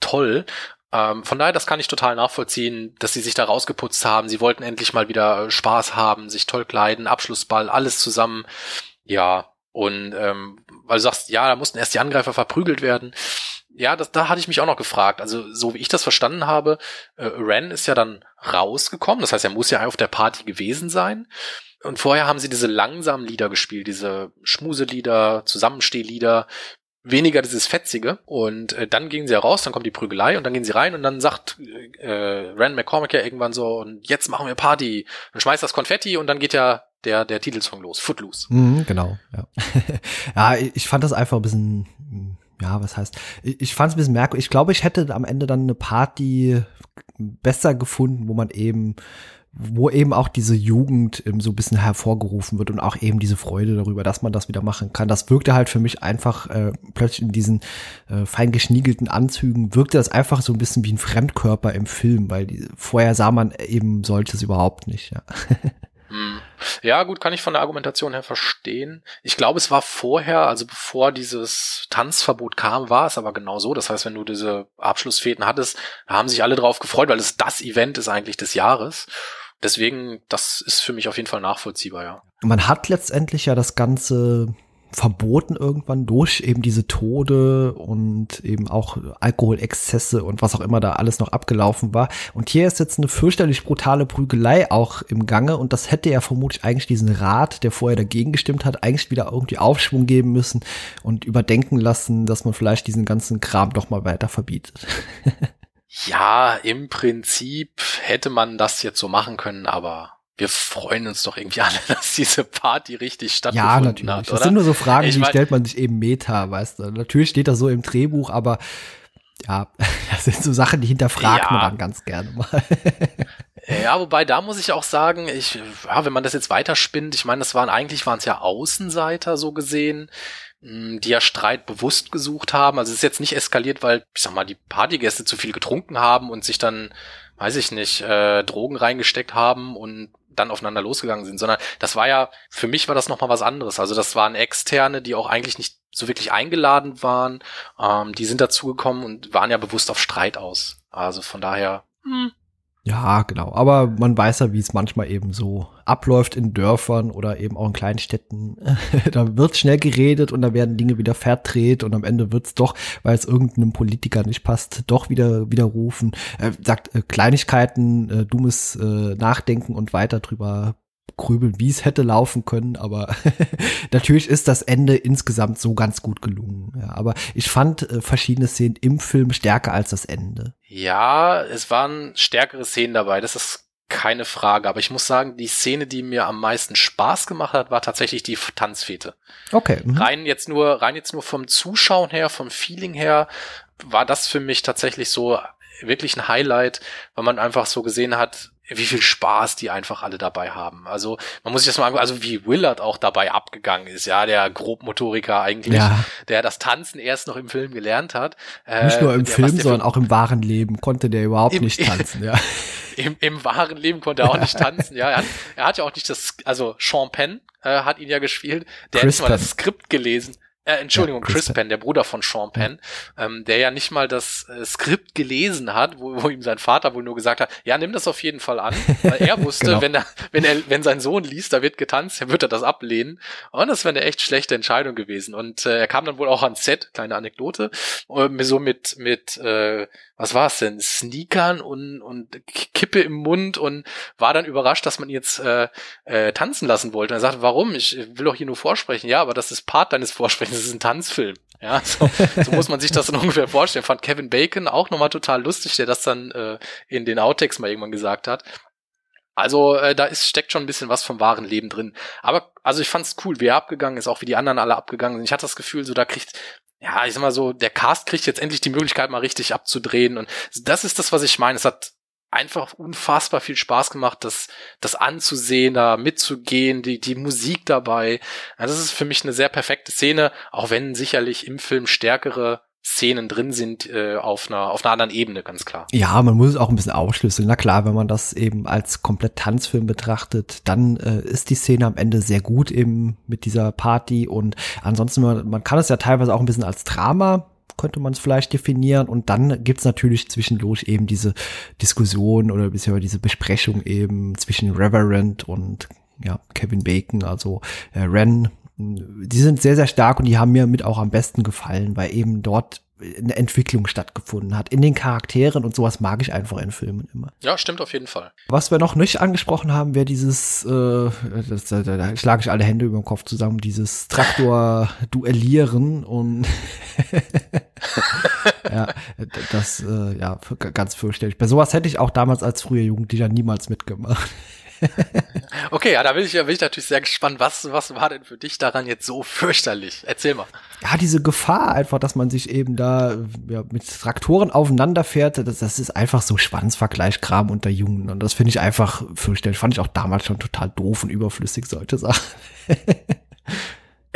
Toll. Ähm, von daher, das kann ich total nachvollziehen, dass sie sich da rausgeputzt haben. Sie wollten endlich mal wieder Spaß haben, sich toll kleiden, Abschlussball, alles zusammen. Ja, und ähm, weil du sagst, ja, da mussten erst die Angreifer verprügelt werden. Ja, das, da hatte ich mich auch noch gefragt. Also so wie ich das verstanden habe, äh, Ren ist ja dann rausgekommen. Das heißt, er muss ja auf der Party gewesen sein. Und vorher haben sie diese langsamen Lieder gespielt, diese Schmuselieder, Zusammenstehlieder, weniger dieses Fetzige. Und äh, dann gehen sie ja raus, dann kommt die Prügelei und dann gehen sie rein und dann sagt äh, Ren McCormick ja irgendwann so, und jetzt machen wir Party. Dann schmeißt das Konfetti und dann geht ja der, der Titelsong los, Footloose. Mhm, genau, ja. *laughs* ja, ich fand das einfach ein bisschen, ja, was heißt, ich, ich fand es ein bisschen merkwürdig. Ich glaube, ich hätte am Ende dann eine Party besser gefunden, wo man eben wo eben auch diese Jugend so ein bisschen hervorgerufen wird und auch eben diese Freude darüber, dass man das wieder machen kann. Das wirkte halt für mich einfach äh, plötzlich in diesen äh, fein geschniegelten Anzügen, wirkte das einfach so ein bisschen wie ein Fremdkörper im Film, weil die, vorher sah man eben solches überhaupt nicht. Ja. *laughs* Hm. Ja, gut, kann ich von der Argumentation her verstehen. Ich glaube, es war vorher, also bevor dieses Tanzverbot kam, war es aber genau so. Das heißt, wenn du diese Abschlussfäden hattest, haben sich alle drauf gefreut, weil es das Event ist eigentlich des Jahres. Deswegen, das ist für mich auf jeden Fall nachvollziehbar, ja. Man hat letztendlich ja das Ganze verboten irgendwann durch eben diese Tode und eben auch Alkoholexzesse und was auch immer da alles noch abgelaufen war. Und hier ist jetzt eine fürchterlich brutale Prügelei auch im Gange und das hätte ja vermutlich eigentlich diesen Rat, der vorher dagegen gestimmt hat, eigentlich wieder irgendwie Aufschwung geben müssen und überdenken lassen, dass man vielleicht diesen ganzen Kram doch mal weiter verbietet. *laughs* Ja, im Prinzip hätte man das jetzt so machen können, aber wir freuen uns doch irgendwie alle, *laughs* dass diese Party richtig stattgefunden ja, natürlich. hat. Das sind nur so Fragen, ich die stellt man sich eben Meta, weißt du. Natürlich steht das so im Drehbuch, aber ja, *laughs* das sind so Sachen, die hinterfragt ja. man dann ganz gerne mal. *laughs* Ja, wobei da muss ich auch sagen, ich, ja, wenn man das jetzt weiterspinnt, ich meine, das waren eigentlich waren es ja Außenseiter so gesehen, hm, die ja Streit bewusst gesucht haben. Also es ist jetzt nicht eskaliert, weil, ich sag mal, die Partygäste zu viel getrunken haben und sich dann, weiß ich nicht, äh, Drogen reingesteckt haben und dann aufeinander losgegangen sind, sondern das war ja, für mich war das nochmal was anderes. Also das waren Externe, die auch eigentlich nicht so wirklich eingeladen waren. Ähm, die sind dazugekommen und waren ja bewusst auf Streit aus. Also von daher, hm, ja, genau. Aber man weiß ja, wie es manchmal eben so abläuft in Dörfern oder eben auch in kleinen Städten. *laughs* da wird schnell geredet und da werden Dinge wieder verdreht und am Ende wird's doch, weil es irgendeinem Politiker nicht passt, doch wieder widerrufen. Er sagt äh, Kleinigkeiten, äh, dummes äh, Nachdenken und weiter drüber grübeln, wie es hätte laufen können, aber *laughs* natürlich ist das Ende insgesamt so ganz gut gelungen. Ja, aber ich fand äh, verschiedene Szenen im Film stärker als das Ende. Ja, es waren stärkere Szenen dabei, das ist keine Frage, aber ich muss sagen, die Szene, die mir am meisten Spaß gemacht hat, war tatsächlich die Tanzfete. Okay. Mhm. Rein jetzt nur, rein jetzt nur vom Zuschauen her, vom Feeling her, war das für mich tatsächlich so wirklich ein Highlight, weil man einfach so gesehen hat, wie viel Spaß die einfach alle dabei haben. Also man muss sich das mal angucken, also wie Willard auch dabei abgegangen ist, ja, der Grobmotoriker eigentlich, ja. der das Tanzen erst noch im Film gelernt hat. Nicht nur im der, Film, sondern auch im wahren Leben konnte der überhaupt im, nicht tanzen, ja. *laughs* Im, Im wahren Leben konnte er auch nicht tanzen, ja. Er hat, er hat ja auch nicht das, also Sean Penn äh, hat ihn ja gespielt, der Chris hat nicht mal das Skript gelesen. Äh, Entschuldigung, ja, Chris, Chris Penn, der Bruder von Sean Penn, ja. ähm, der ja nicht mal das äh, Skript gelesen hat, wo, wo ihm sein Vater wohl nur gesagt hat, ja, nimm das auf jeden Fall an, weil er *laughs* wusste, genau. wenn er, wenn er, wenn sein Sohn liest, da wird getanzt, dann wird er das ablehnen. Und das wäre eine echt schlechte Entscheidung gewesen. Und äh, er kam dann wohl auch ans Set, kleine Anekdote, äh, so mit, mit, äh, was war es denn, Sneakern und, und Kippe im Mund und war dann überrascht, dass man ihn jetzt äh, äh, tanzen lassen wollte. Und er sagte, warum? Ich will doch hier nur vorsprechen. Ja, aber das ist Part deines Vorsprechens das ist ein Tanzfilm. Ja, *laughs* so, so muss man sich das dann *laughs* ungefähr vorstellen. Fand Kevin Bacon auch nochmal total lustig, der das dann äh, in den Outtakes mal irgendwann gesagt hat. Also äh, da ist, steckt schon ein bisschen was vom wahren Leben drin. Aber also ich fand's cool, wie er abgegangen ist, auch wie die anderen alle abgegangen sind. Ich hatte das Gefühl, so da kriegt, ja, ich sag mal so, der Cast kriegt jetzt endlich die Möglichkeit, mal richtig abzudrehen. Und das ist das, was ich meine. Es hat einfach unfassbar viel Spaß gemacht, das, das anzusehen, da mitzugehen, die, die Musik dabei. Also das ist für mich eine sehr perfekte Szene, auch wenn sicherlich im Film stärkere Szenen drin sind äh, auf einer auf einer anderen Ebene, ganz klar. Ja, man muss es auch ein bisschen aufschlüsseln. Na klar, wenn man das eben als komplett Tanzfilm betrachtet, dann äh, ist die Szene am Ende sehr gut eben mit dieser Party und ansonsten man, man kann es ja teilweise auch ein bisschen als Drama könnte man es vielleicht definieren. Und dann gibt's natürlich zwischendurch eben diese Diskussion oder bisher diese Besprechung eben zwischen Reverend und ja, Kevin Bacon, also äh, Ren. Die sind sehr, sehr stark und die haben mir mit auch am besten gefallen, weil eben dort eine Entwicklung stattgefunden hat in den Charakteren und sowas mag ich einfach in Filmen immer. Ja, stimmt auf jeden Fall. Was wir noch nicht angesprochen haben, wäre dieses, äh, das, da, da schlage ich alle Hände über den Kopf zusammen, dieses Traktor-Duellieren und *laughs* ja, das, äh, ja, ganz fürchterlich. Bei sowas hätte ich auch damals als früher Jugendlicher niemals mitgemacht. Okay, ja, da bin ich, bin ich natürlich sehr gespannt. Was, was war denn für dich daran jetzt so fürchterlich? Erzähl mal. Ja, diese Gefahr einfach, dass man sich eben da ja, mit Traktoren aufeinander fährt, das, das ist einfach so Schwanzvergleichkram unter Jungen. Und das finde ich einfach fürchterlich. Fand ich auch damals schon total doof und überflüssig, solche Sachen.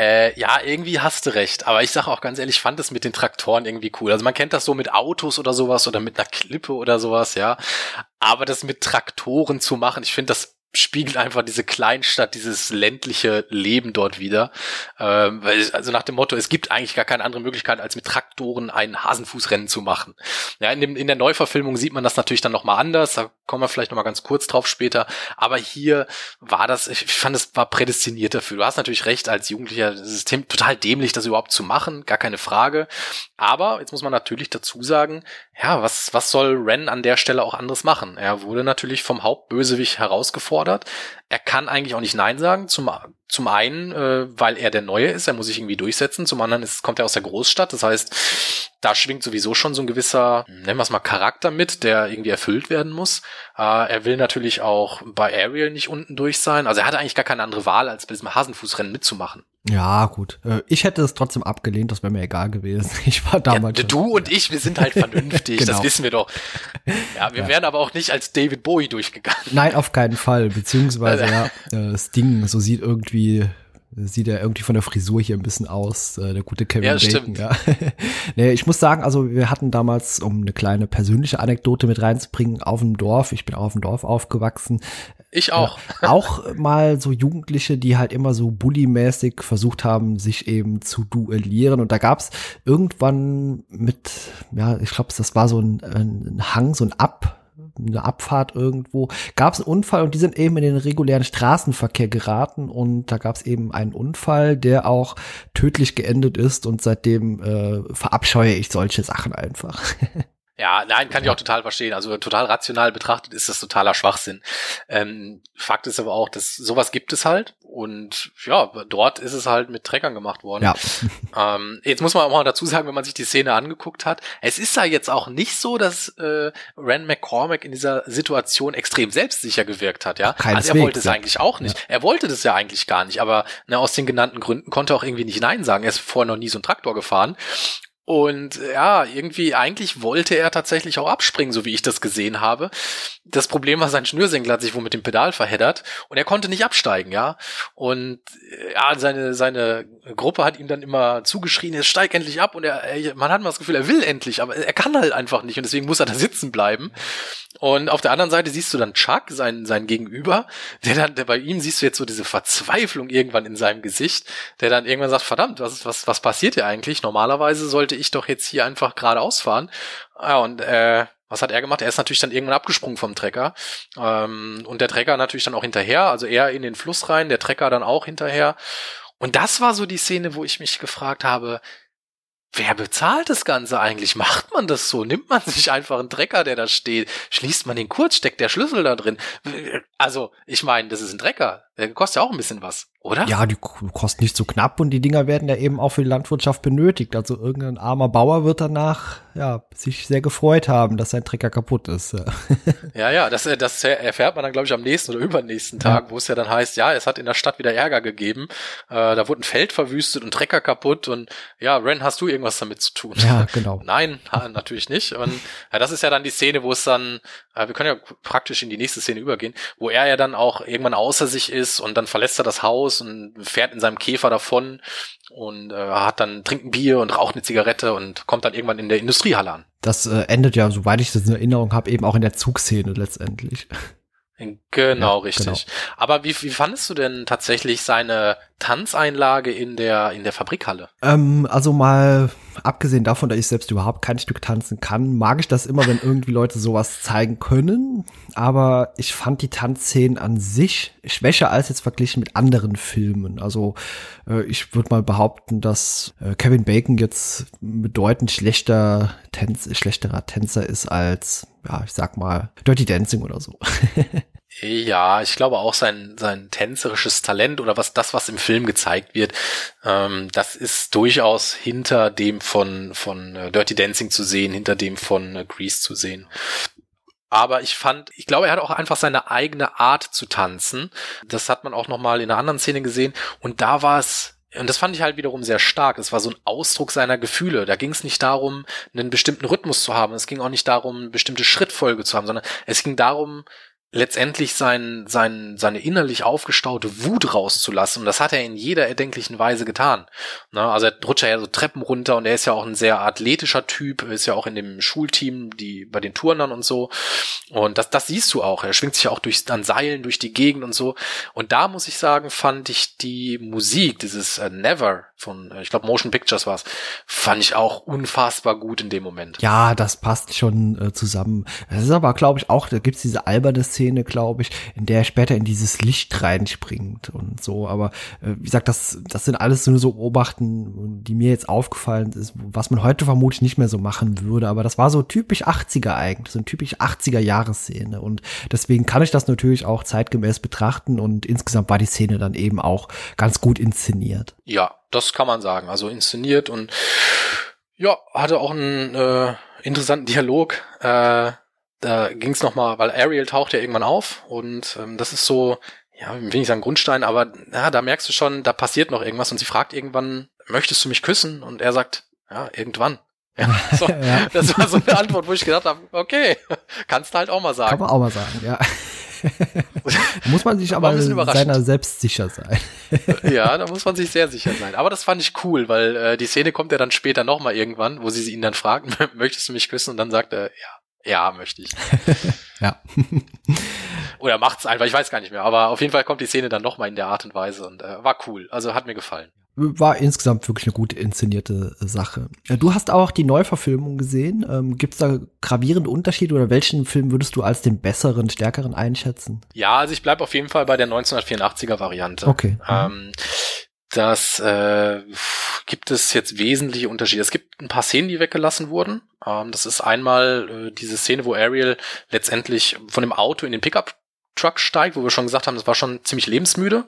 Äh, ja, irgendwie hast du recht. Aber ich sage auch ganz ehrlich, ich fand es mit den Traktoren irgendwie cool. Also man kennt das so mit Autos oder sowas oder mit einer Klippe oder sowas, ja. Aber das mit Traktoren zu machen, ich finde, das spiegelt einfach diese Kleinstadt, dieses ländliche Leben dort wieder. Ähm, also nach dem Motto, es gibt eigentlich gar keine andere Möglichkeit, als mit Traktoren ein Hasenfußrennen zu machen. Ja, in, dem, in der Neuverfilmung sieht man das natürlich dann nochmal anders, da kommen wir vielleicht nochmal ganz kurz drauf später. Aber hier war das, ich fand, es war prädestiniert dafür. Du hast natürlich recht, als Jugendlicher, das ist total dämlich, das überhaupt zu machen, gar keine Frage. Aber jetzt muss man natürlich dazu sagen, ja, was, was soll Ren an der Stelle auch anderes machen? Er wurde natürlich vom Hauptbösewicht herausgefordert gefordert. Er kann eigentlich auch nicht Nein sagen. Zum, zum einen, äh, weil er der Neue ist, er muss sich irgendwie durchsetzen. Zum anderen ist, kommt er aus der Großstadt. Das heißt, da schwingt sowieso schon so ein gewisser, nennen wir es mal, Charakter mit, der irgendwie erfüllt werden muss. Äh, er will natürlich auch bei Ariel nicht unten durch sein. Also er hatte eigentlich gar keine andere Wahl, als bei diesem Hasenfußrennen mitzumachen. Ja, gut. Äh, ich hätte es trotzdem abgelehnt, das wäre mir egal gewesen. *laughs* Ich war damals. Ja, du und ich, wir sind halt *laughs* vernünftig, genau. das wissen wir doch. *laughs* Ja, wir ja. wären aber auch nicht als David Bowie durchgegangen. Nein, auf keinen Fall. Beziehungsweise, ja, äh, Sting, so sieht irgendwie sieht er irgendwie von der Frisur hier ein bisschen aus, äh, der gute Kevin ja, Bacon. Stimmt. Ja. *laughs* nee, ich muss sagen, also wir hatten damals, um eine kleine persönliche Anekdote mit reinzubringen, auf dem Dorf, ich bin auf dem Dorf aufgewachsen. Ich auch. Äh, auch mal so Jugendliche, die halt immer so bullymäßig versucht haben, sich eben zu duellieren. Und da gab's irgendwann mit, ja, ich glaube, das war so ein, ein Hang, so ein Ab eine Abfahrt irgendwo, gab es einen Unfall und die sind eben in den regulären Straßenverkehr geraten und da gab es eben einen Unfall, der auch tödlich geendet ist und seitdem äh, verabscheue ich solche Sachen einfach. *laughs* Ja, nein, kann ich auch total verstehen. Also total rational betrachtet ist das totaler Schwachsinn. Ähm, Fakt ist aber auch, dass sowas gibt es halt und ja, dort ist es halt mit Treckern gemacht worden. Ja. *laughs* Ähm, jetzt muss man auch mal dazu sagen, wenn man sich die Szene angeguckt hat, es ist ja jetzt auch nicht so, dass äh, Rand McCormack in dieser Situation extrem selbstsicher gewirkt hat, ja. Keineswegs, also er wollte es ja. eigentlich auch nicht. Ja. Er wollte das ja eigentlich gar nicht, aber ne, aus den genannten Gründen konnte er auch irgendwie nicht Nein sagen. Er ist vorher noch nie so ein Traktor gefahren und ja, irgendwie, eigentlich wollte er tatsächlich auch abspringen, so wie ich das gesehen habe. Das Problem war, sein Schnürsenkel hat sich wohl mit dem Pedal verheddert und er konnte nicht absteigen, ja. Und ja, seine, seine Gruppe hat ihm dann immer zugeschrien, jetzt steig endlich ab und er, man hat mal das Gefühl, er will endlich, aber er kann halt einfach nicht und deswegen muss er da sitzen bleiben. Und auf der anderen Seite siehst du dann Chuck, sein, sein Gegenüber, der dann, der bei ihm siehst du jetzt so diese Verzweiflung irgendwann in seinem Gesicht, der dann irgendwann sagt, verdammt, was, was, was passiert hier eigentlich? Normalerweise sollte ich doch jetzt hier einfach geradeaus fahren. Ja, und äh, was hat er gemacht? Er ist natürlich dann irgendwann abgesprungen vom Trecker. Ähm, und der Trecker natürlich dann auch hinterher, also er in den Fluss rein, der Trecker dann auch hinterher. Und das war so die Szene, wo ich mich gefragt habe, Wer bezahlt das Ganze eigentlich? Macht man das so? Nimmt man sich einfach einen Trecker, der da steht? Schließt man den kurz? Steckt der Schlüssel da drin? Also, ich meine, das ist ein Trecker. Der kostet ja auch ein bisschen was oder? Ja, die kosten nicht so knapp und die Dinger werden ja eben auch für die Landwirtschaft benötigt. Also irgendein armer Bauer wird danach ja sich sehr gefreut haben, dass sein Trecker kaputt ist. Ja, *laughs* ja, das, das erfährt man dann, glaube ich, am nächsten oder übernächsten Tag, ja. wo es ja dann heißt, ja, es hat in der Stadt wieder Ärger gegeben. Äh, da wurde ein Feld verwüstet und Trecker kaputt und ja, Ren, hast du irgendwas damit zu tun? Ja, genau. *laughs* Nein, natürlich nicht. Und ja, das ist ja dann die Szene, wo es dann, äh, wir können ja praktisch in die nächste Szene übergehen, wo er ja dann auch irgendwann außer sich ist und dann verlässt er das Haus Haus und fährt in seinem Käfer davon und äh, hat dann trinkt ein Bier und raucht eine Zigarette und kommt dann irgendwann in der Industriehalle an. Das äh, endet ja, soweit ich das in Erinnerung habe, eben auch in der Zugszene letztendlich. Genau, ja, richtig. Genau. Aber wie, wie fandest du denn tatsächlich seine Tanzeinlage in der, in der Fabrikhalle? Ähm, also mal abgesehen davon, dass ich selbst überhaupt kein Stück tanzen kann, mag ich das immer, wenn irgendwie Leute sowas zeigen können. Aber ich fand die Tanzszenen an sich schwächer als jetzt verglichen mit anderen Filmen. Also äh, ich würde mal behaupten, dass äh, Kevin Bacon jetzt bedeutend schlechter Tänz schlechterer Tänzer ist als, ja, ich sag mal, Dirty Dancing oder so. *laughs* Ja, ich glaube auch sein, sein tänzerisches Talent oder was das, was im Film gezeigt wird, ähm, das ist durchaus hinter dem von, von äh, Dirty Dancing zu sehen, hinter dem von äh, Grease zu sehen. Aber ich fand, ich glaube, er hat auch einfach seine eigene Art zu tanzen. Das hat man auch nochmal in einer anderen Szene gesehen. Und da war es und das fand ich halt wiederum sehr stark. Es war so ein Ausdruck seiner Gefühle. Da ging es nicht darum, einen bestimmten Rhythmus zu haben. Es ging auch nicht darum, eine bestimmte Schrittfolge zu haben, sondern es ging darum, letztendlich sein, sein, seine innerlich aufgestaute Wut rauszulassen. Und das hat er in jeder erdenklichen Weise getan. Na, also er rutscht ja so Treppen runter und er ist ja auch ein sehr athletischer Typ, ist ja auch in dem Schulteam, die bei den Turnern und so. Und das, das siehst du auch. Er schwingt sich ja auch durch, an Seilen durch die Gegend und so. Und da muss ich sagen, fand ich die Musik, dieses äh, Never von, äh, ich glaube, Motion Pictures war's, fand ich auch unfassbar gut in dem Moment. Ja, das passt schon äh, zusammen. Das ist aber, glaube ich, auch, da gibt's diese alberne Szene, Szene, glaube ich, in der er später in dieses Licht reinspringt und so. Aber äh, wie gesagt, das, das sind alles nur so Beobachten, die mir jetzt aufgefallen ist, was man heute vermutlich nicht mehr so machen würde. Aber das war so typisch 80er eigentlich, so ein typisch 80er Jahresszene. Und deswegen kann ich das natürlich auch zeitgemäß betrachten und insgesamt war die Szene dann eben auch ganz gut inszeniert. Ja, das kann man sagen. Also inszeniert und ja, hatte auch einen äh, interessanten Dialog. Äh, da ging es nochmal, weil Ariel taucht ja irgendwann auf und ähm, das ist so, ja, will nicht sagen Grundstein, aber ja, da merkst du schon, da passiert noch irgendwas und sie fragt irgendwann, möchtest du mich küssen? Und er sagt, ja, irgendwann. Ja, *laughs* so, ja. Das war so eine Antwort, wo ich gedacht habe, okay, *laughs* kannst du halt auch mal sagen. Kann man auch mal sagen, ja. *laughs* muss man sich aber seiner selbst sicher sein. ja, da muss man sich sehr sicher sein. Aber das fand ich cool, weil äh, die Szene kommt ja dann später nochmal irgendwann, wo sie ihn dann fragen, möchtest du mich küssen? Und dann sagt er, ja, ja, möchte ich. *laughs* ja. *laughs* Oder macht's einfach, ich weiß gar nicht mehr. Aber auf jeden Fall kommt die Szene dann nochmal in der Art und Weise und äh, war cool. Also hat mir gefallen. War insgesamt wirklich eine gut inszenierte äh, Sache. Du hast auch die Neuverfilmung gesehen. Ähm, Gibt es da gravierende Unterschiede oder welchen Film würdest du als den besseren, stärkeren einschätzen? Ja, also ich bleib auf jeden Fall bei der 1984er Variante. Okay. Ähm, das äh, gibt es jetzt wesentliche Unterschiede. Es gibt ein paar Szenen, die weggelassen wurden. Ähm, das ist einmal äh, diese Szene, wo Ariel letztendlich von dem Auto in den Pickup Truck steigt, wo wir schon gesagt haben, das war schon ziemlich lebensmüde.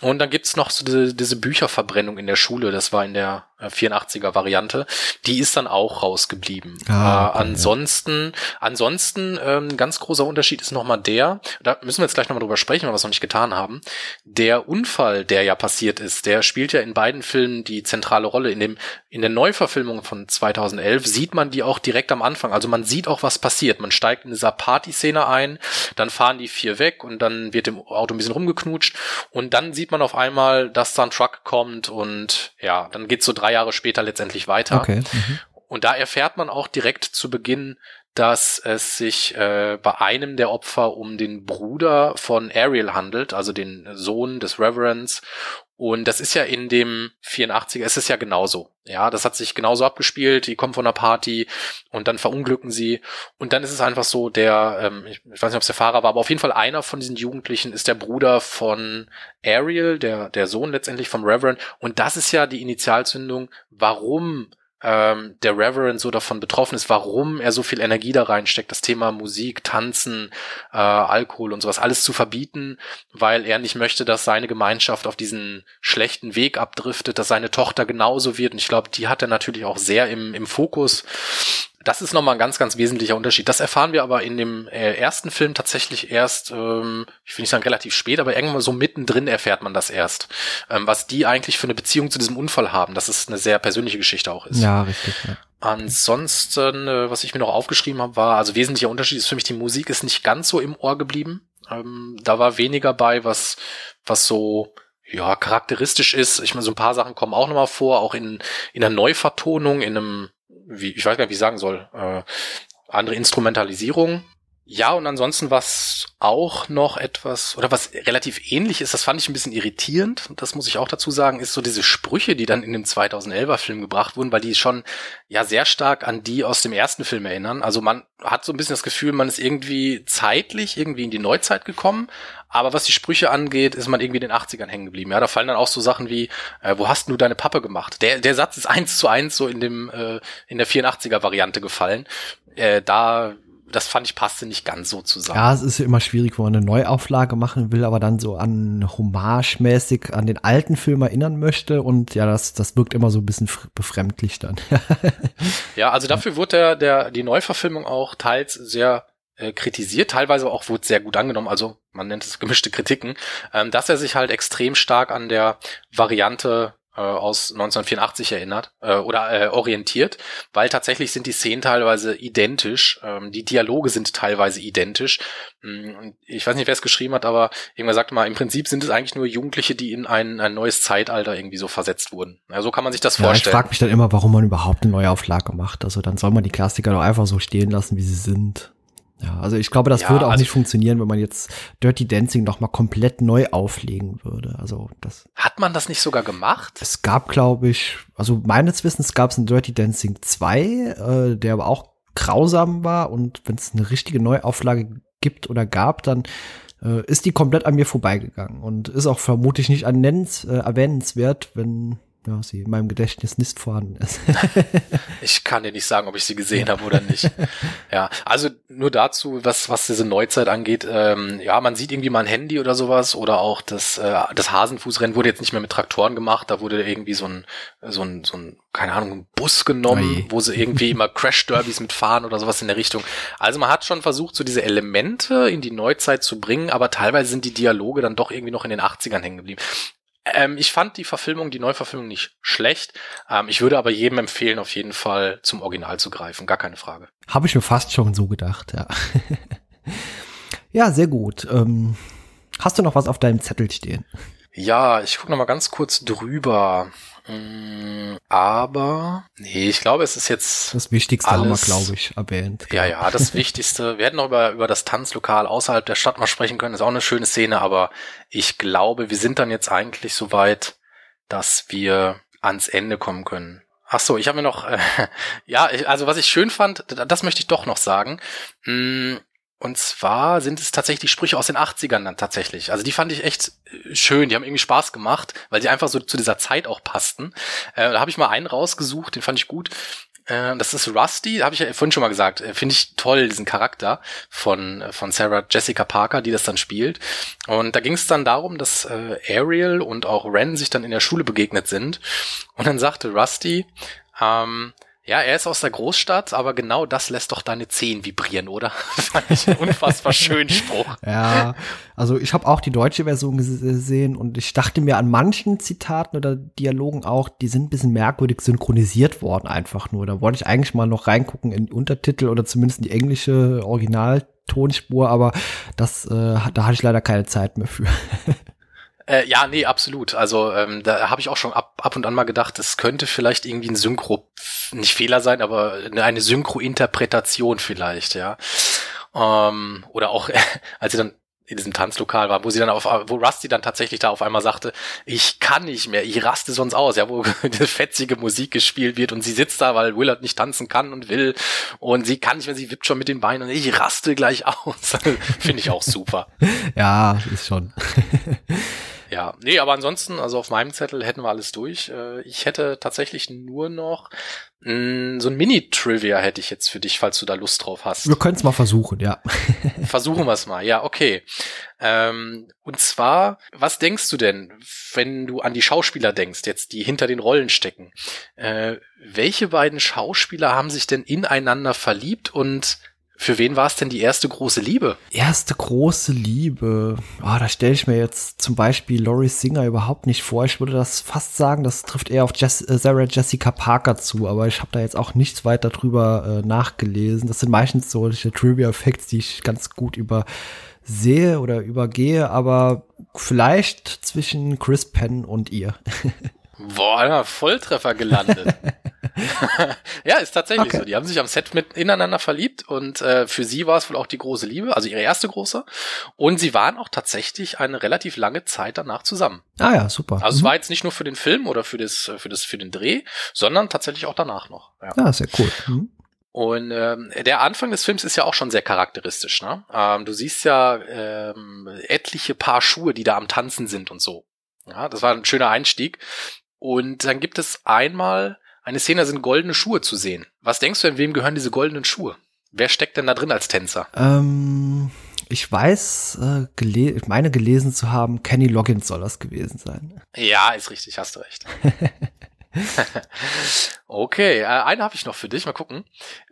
Und dann gibt's noch so diese, diese Bücherverbrennung in der Schule, das war in der 84er äh, Variante, die ist dann auch rausgeblieben. Ah, okay, äh, ansonsten, ja. ansonsten ähm, ganz großer Unterschied ist nochmal der, da müssen wir jetzt gleich nochmal drüber sprechen, weil wir es noch nicht getan haben. Der Unfall, der ja passiert ist, der spielt ja in beiden Filmen die zentrale Rolle. In dem in der Neuverfilmung von 2011 sieht man die auch direkt am Anfang. Also man sieht auch, was passiert. Man steigt in dieser Party-Szene ein, dann fahren die vier weg und dann wird im Auto ein bisschen rumgeknutscht und dann sieht man auf einmal, dass da ein Truck kommt und ja, dann geht's so drei Jahre später letztendlich weiter. Okay. Mhm. Und da erfährt man auch direkt zu Beginn, dass es sich äh, bei einem der Opfer um den Bruder von Ariel handelt, also den Sohn des Reverends. Und das ist ja in dem 84er, es ist ja genauso. Ja, das hat sich genauso abgespielt. Die kommen von einer Party und dann verunglücken sie. Und dann ist es einfach so, der, ähm, ich, weiß nicht, ob es der Fahrer war, aber auf jeden Fall einer von diesen Jugendlichen ist der Bruder von Ariel, der, der Sohn letztendlich vom Reverend. Und das ist ja die Initialzündung, warum ähm, der Reverend so davon betroffen ist, warum er so viel Energie da reinsteckt, das Thema Musik, Tanzen, äh, Alkohol und sowas alles zu verbieten, weil er nicht möchte, dass seine Gemeinschaft auf diesen schlechten Weg abdriftet, dass seine Tochter genauso wird. Und ich glaube, die hat er natürlich auch sehr im, im Fokus. Das ist nochmal ein ganz, ganz wesentlicher Unterschied. Das erfahren wir aber in dem äh, ersten Film tatsächlich erst, ähm, ich will nicht sagen relativ spät, aber irgendwann so mittendrin erfährt man das erst. Ähm, was die eigentlich für eine Beziehung zu diesem Unfall haben, dass es eine sehr persönliche Geschichte auch ist. Ja, richtig. Ja. Ansonsten, äh, was ich mir noch aufgeschrieben habe, war, also wesentlicher Unterschied ist für mich, die Musik ist nicht ganz so im Ohr geblieben. Ähm, da war weniger bei, was, was so ja, charakteristisch ist. Ich meine, so ein paar Sachen kommen auch nochmal vor, auch in, in einer Neuvertonung, in einem wie, ich weiß gar nicht, wie ich sagen soll, äh, andere Instrumentalisierung. Ja, und ansonsten was auch noch etwas, oder was relativ ähnlich ist, das fand ich ein bisschen irritierend, das muss ich auch dazu sagen, ist so diese Sprüche, die dann in dem 2011er Film gebracht wurden, weil die schon ja sehr stark an die aus dem ersten Film erinnern. Also man hat so ein bisschen das Gefühl, man ist irgendwie zeitlich irgendwie in die Neuzeit gekommen, aber was die Sprüche angeht, ist man irgendwie in den 80ern hängen geblieben. Ja, da fallen dann auch so Sachen wie, äh, wo hast du deine Pappe gemacht? Der, der Satz ist eins zu eins so in dem, äh, in der 84er Variante gefallen. Äh, da das fand ich passte nicht ganz so zusammen. Ja, es ist ja immer schwierig, wo man eine Neuauflage machen will, aber dann so an Hommage-mäßig an den alten Film erinnern möchte und ja, das, das wirkt immer so ein bisschen befremdlich dann. *laughs* ja, also dafür wurde der, der, die Neuverfilmung auch teils sehr äh, kritisiert, teilweise auch wurde sehr gut angenommen, also man nennt es gemischte Kritiken, ähm, dass er sich halt extrem stark an der Variante äh, aus 1984 erinnert äh, oder äh, orientiert, weil tatsächlich sind die Szenen teilweise identisch, ähm, die Dialoge sind teilweise identisch. Mm, ich weiß nicht, wer es geschrieben hat, aber irgendwer sagte mal, im Prinzip sind es eigentlich nur Jugendliche, die in ein, ein neues Zeitalter irgendwie so versetzt wurden. Ja, so kann man sich das ja, vorstellen. Ich frage mich dann immer, warum man überhaupt eine Neuauflage macht. Also dann soll man die Klassiker doch einfach so stehen lassen, wie sie sind. Ja, also ich glaube, das ja, würde auch also, nicht funktionieren, wenn man jetzt Dirty Dancing noch mal komplett neu auflegen würde. Also das. Hat man das nicht sogar gemacht? Es gab, glaube ich, also meines Wissens gab es ein Dirty Dancing 2, äh, der aber auch grausam war und wenn es eine richtige Neuauflage gibt oder gab, dann äh, ist die komplett an mir vorbeigegangen und ist auch vermutlich nicht annennens, äh, erwähnenswert, wenn ja, sie in meinem Gedächtnis nicht vorhanden ist. *laughs* ich kann dir nicht sagen, ob ich sie gesehen habe oder nicht. Ja, also nur dazu, was, was diese Neuzeit angeht, ähm, ja, man sieht irgendwie mal ein Handy oder sowas oder auch das, äh, das Hasenfußrennen wurde jetzt nicht mehr mit Traktoren gemacht, da wurde irgendwie so ein, so ein, so ein, keine Ahnung, ein Bus genommen, Oi. wo sie irgendwie *laughs* immer Crash-Derbys mitfahren oder sowas in der Richtung. Also man hat schon versucht, so diese Elemente in die Neuzeit zu bringen, aber teilweise sind die Dialoge dann doch irgendwie noch in den 80ern hängen geblieben. Ähm, ich fand die Verfilmung, die Neuverfilmung nicht schlecht. Ähm, ich würde aber jedem empfehlen, auf jeden Fall zum Original zu greifen. Gar keine Frage. Habe ich mir fast schon so gedacht, ja. *laughs* ja, sehr gut. Ähm, hast du noch was auf deinem Zettel stehen? Ja, ich gucke noch mal ganz kurz drüber. Mm, aber, nee, ich glaube, es ist jetzt. Das Wichtigste alles, haben wir, glaube ich, erwähnt. Ja, ja, das *laughs* Wichtigste. Wir hätten noch über, über das Tanzlokal außerhalb der Stadt mal sprechen können. ist auch eine schöne Szene, aber ich glaube, wir sind dann jetzt eigentlich so weit, dass wir ans Ende kommen können. Ach so, ich habe mir noch, äh, *laughs* ja, also was ich schön fand, das möchte ich doch noch sagen. Hm, und zwar sind es tatsächlich Sprüche aus den 80ern dann tatsächlich. Also die fand ich echt äh, schön, die haben irgendwie Spaß gemacht, weil die einfach so zu dieser Zeit auch passten. Äh, da habe ich mal einen rausgesucht, den fand ich gut. Äh, das ist Rusty, habe ich ja vorhin schon mal gesagt. Äh, Finde ich toll, diesen Charakter von, äh, von Sarah Jessica Parker, die das dann spielt. Und da ging es dann darum, dass äh, Ariel und auch Ren sich dann in der Schule begegnet sind. Und dann sagte Rusty, ähm, ja, er ist aus der Großstadt, aber genau das lässt doch deine Zehen vibrieren, oder? Fand *laughs* ich ein *laughs* unfassbar schönen Spruch. Ja, also ich habe auch die deutsche Version gesehen und ich dachte mir an manchen Zitaten oder Dialogen auch, die sind ein bisschen merkwürdig synchronisiert worden einfach nur. Da wollte ich eigentlich mal noch reingucken in die Untertitel oder zumindest in die englische Originaltonspur, aber das, äh, da hatte ich leider keine Zeit mehr für. *laughs* Äh, ja, nee, absolut. Also ähm, da habe ich auch schon ab, ab und an mal gedacht, es könnte vielleicht irgendwie ein Synchro, nicht Fehler sein, aber eine Synchro-Interpretation vielleicht, ja. Ähm, oder auch, *laughs* als sie dann in diesem Tanzlokal war, wo sie dann auf, wo Rusty dann tatsächlich da auf einmal sagte, ich kann nicht mehr, ich raste sonst aus, ja, wo diese *laughs* fetzige Musik gespielt wird und sie sitzt da, weil Willard nicht tanzen kann und will und sie kann nicht mehr, sie wippt schon mit den Beinen und ich raste gleich *laughs* aus. Finde ich auch super. ja, ist schon. Ja, nee, aber ansonsten, also auf meinem Zettel hätten wir alles durch. Äh, ich hätte tatsächlich nur noch mh, mm, so ein Mini-Trivia hätte ich jetzt für dich, falls du da Lust drauf hast. Wir können es mal versuchen, ja. *laughs* versuchen wir es mal, ja, okay. Ähm, und zwar, was denkst du denn, wenn du an die Schauspieler denkst, jetzt die hinter den Rollen stecken? Äh, welche beiden Schauspieler haben sich denn ineinander verliebt und für wen war es denn die erste große Liebe? Erste große Liebe. Oh, da stelle ich mir jetzt zum Beispiel Laurie Singer überhaupt nicht vor. Ich würde das fast sagen, das trifft eher auf Jess äh, Sarah Jessica Parker zu, aber ich habe da jetzt auch nichts weiter drüber äh, nachgelesen. Das sind meistens solche Trivia-Facts, die ich ganz gut übersehe oder übergehe, aber vielleicht zwischen Chris Penn und ihr. *laughs* Boah, Volltreffer gelandet. *laughs* ja, ist tatsächlich Okay. so. Die haben sich am Set mit ineinander verliebt und äh, für sie war es wohl auch die große Liebe, also ihre erste große. Und sie waren auch tatsächlich eine relativ lange Zeit danach zusammen. Ah ja, super. Also es Mhm. war jetzt nicht nur für den Film oder für das, für das, für den Dreh, sondern tatsächlich auch danach noch. Ja. ja, sehr cool. Mhm. Und ähm, der Anfang des Films ist ja auch schon sehr charakteristisch. Ne? Ähm, du siehst ja ähm, etliche Paar Schuhe, die da am Tanzen sind und so. Ja, das war ein schöner Einstieg. Und dann gibt es einmal eine Szene, sind goldene Schuhe zu sehen. Was denkst du denn, wem gehören diese goldenen Schuhe? Wer steckt denn da drin als Tänzer? Ähm, ich weiß, äh, gele ich meine gelesen zu haben, Kenny Loggins soll das gewesen sein. Ja, ist richtig, hast du recht. *laughs* okay, äh, eine habe ich noch für dich. Mal gucken.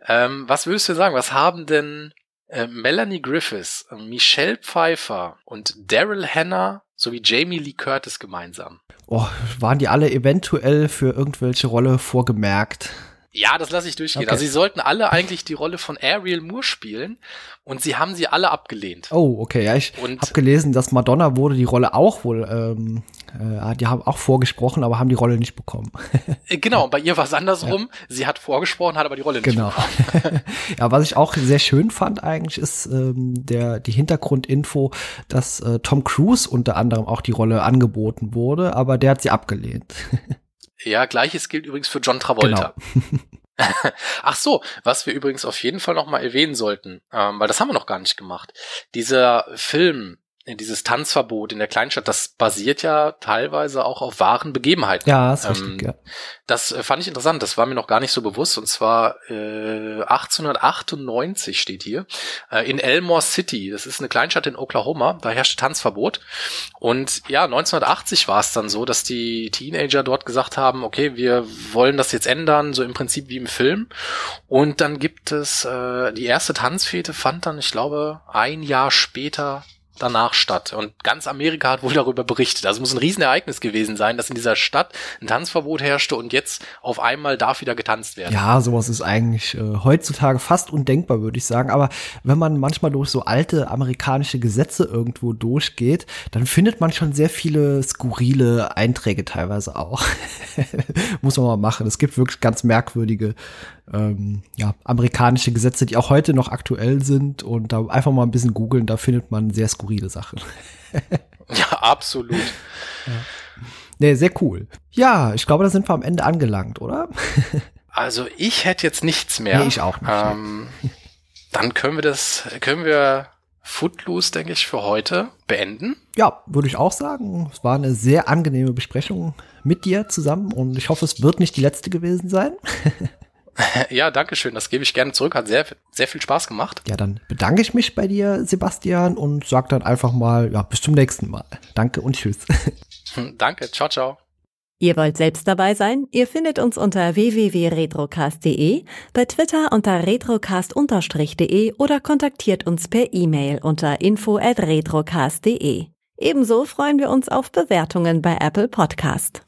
Ähm, was würdest du sagen? Was haben denn äh, Melanie Griffiths, Michelle Pfeiffer und Daryl Hannah sowie Jamie Lee Curtis gemeinsam? Oh, waren die alle eventuell für irgendwelche Rolle vorgemerkt? Ja, das lasse ich durchgehen. Okay. Also sie sollten alle eigentlich die Rolle von Ariel Moore spielen und sie haben sie alle abgelehnt. Oh, okay. Ja, ich habe gelesen, dass Madonna wurde die Rolle auch wohl, ähm, äh, die haben auch vorgesprochen, aber haben die Rolle nicht bekommen. *laughs* Äh, Genau, bei ihr war es andersrum. Sie hat vorgesprochen, hat aber die Rolle nicht Genau. *laughs* ja, was ich auch sehr schön fand eigentlich, ist ähm, der die Hintergrundinfo, dass äh, Tom Cruise unter anderem auch die Rolle angeboten wurde, aber der hat sie abgelehnt. *laughs* Ja, gleiches gilt übrigens für John Travolta. Genau. *laughs* *laughs* Ach so, was wir übrigens auf jeden Fall noch mal erwähnen sollten, ähm, weil das haben wir noch gar nicht gemacht. Dieser Film, dieses Tanzverbot in der Kleinstadt, das basiert ja teilweise auch auf wahren Begebenheiten. Ja, ist Ähm, richtig, ja. Das äh, fand ich interessant, das war mir noch gar nicht so bewusst. Und zwar äh, 1898 steht hier, äh, in Elmore City. Das ist eine Kleinstadt in Oklahoma, da herrschte Tanzverbot. Und ja, 1980 war es dann so, dass die Teenager dort gesagt haben, okay, wir wollen das jetzt ändern, so im Prinzip wie im Film. Und dann gibt es, äh, die erste Tanzfete fand dann, ich glaube, ein Jahr später danach statt. Und ganz Amerika hat wohl darüber berichtet. Also muss ein Riesenereignis gewesen sein, dass in dieser Stadt ein Tanzverbot herrschte und jetzt auf einmal darf wieder getanzt werden. Ja, sowas ist eigentlich äh, heutzutage fast undenkbar, würde ich sagen. Aber wenn man manchmal durch so alte amerikanische Gesetze irgendwo durchgeht, dann findet man schon sehr viele skurrile Einträge teilweise auch. *laughs* Muss man mal machen. Es gibt wirklich ganz merkwürdige ähm, ja, amerikanische Gesetze, die auch heute noch aktuell sind. Und da einfach mal ein bisschen googeln, da findet man sehr skurrile Sachen. *laughs* Ja, absolut. Nee, sehr cool. Ja, ich glaube, da sind wir am Ende angelangt, oder? *laughs* Also ich hätte jetzt nichts mehr. Nee, ich auch nicht. Ähm, dann können wir das, können wir Footloose, denke ich, für heute beenden. Ja, würde ich auch sagen. Es war eine sehr angenehme Besprechung mit dir zusammen und ich hoffe, es wird nicht die letzte gewesen sein. *laughs* *laughs* Ja, danke schön. Das gebe ich gerne zurück. Hat sehr, sehr viel Spaß gemacht. Ja, dann bedanke ich mich bei dir, Sebastian, und sag dann einfach mal, ja, bis zum nächsten Mal. Danke und tschüss. *laughs* Danke. Ciao, ciao. Ihr wollt selbst dabei sein? Ihr findet uns unter www.retrocast.de, bei Twitter unter retrocast-de oder kontaktiert uns per E-Mail unter info@retrocast.de. Ebenso freuen wir uns auf Bewertungen bei Apple Podcast.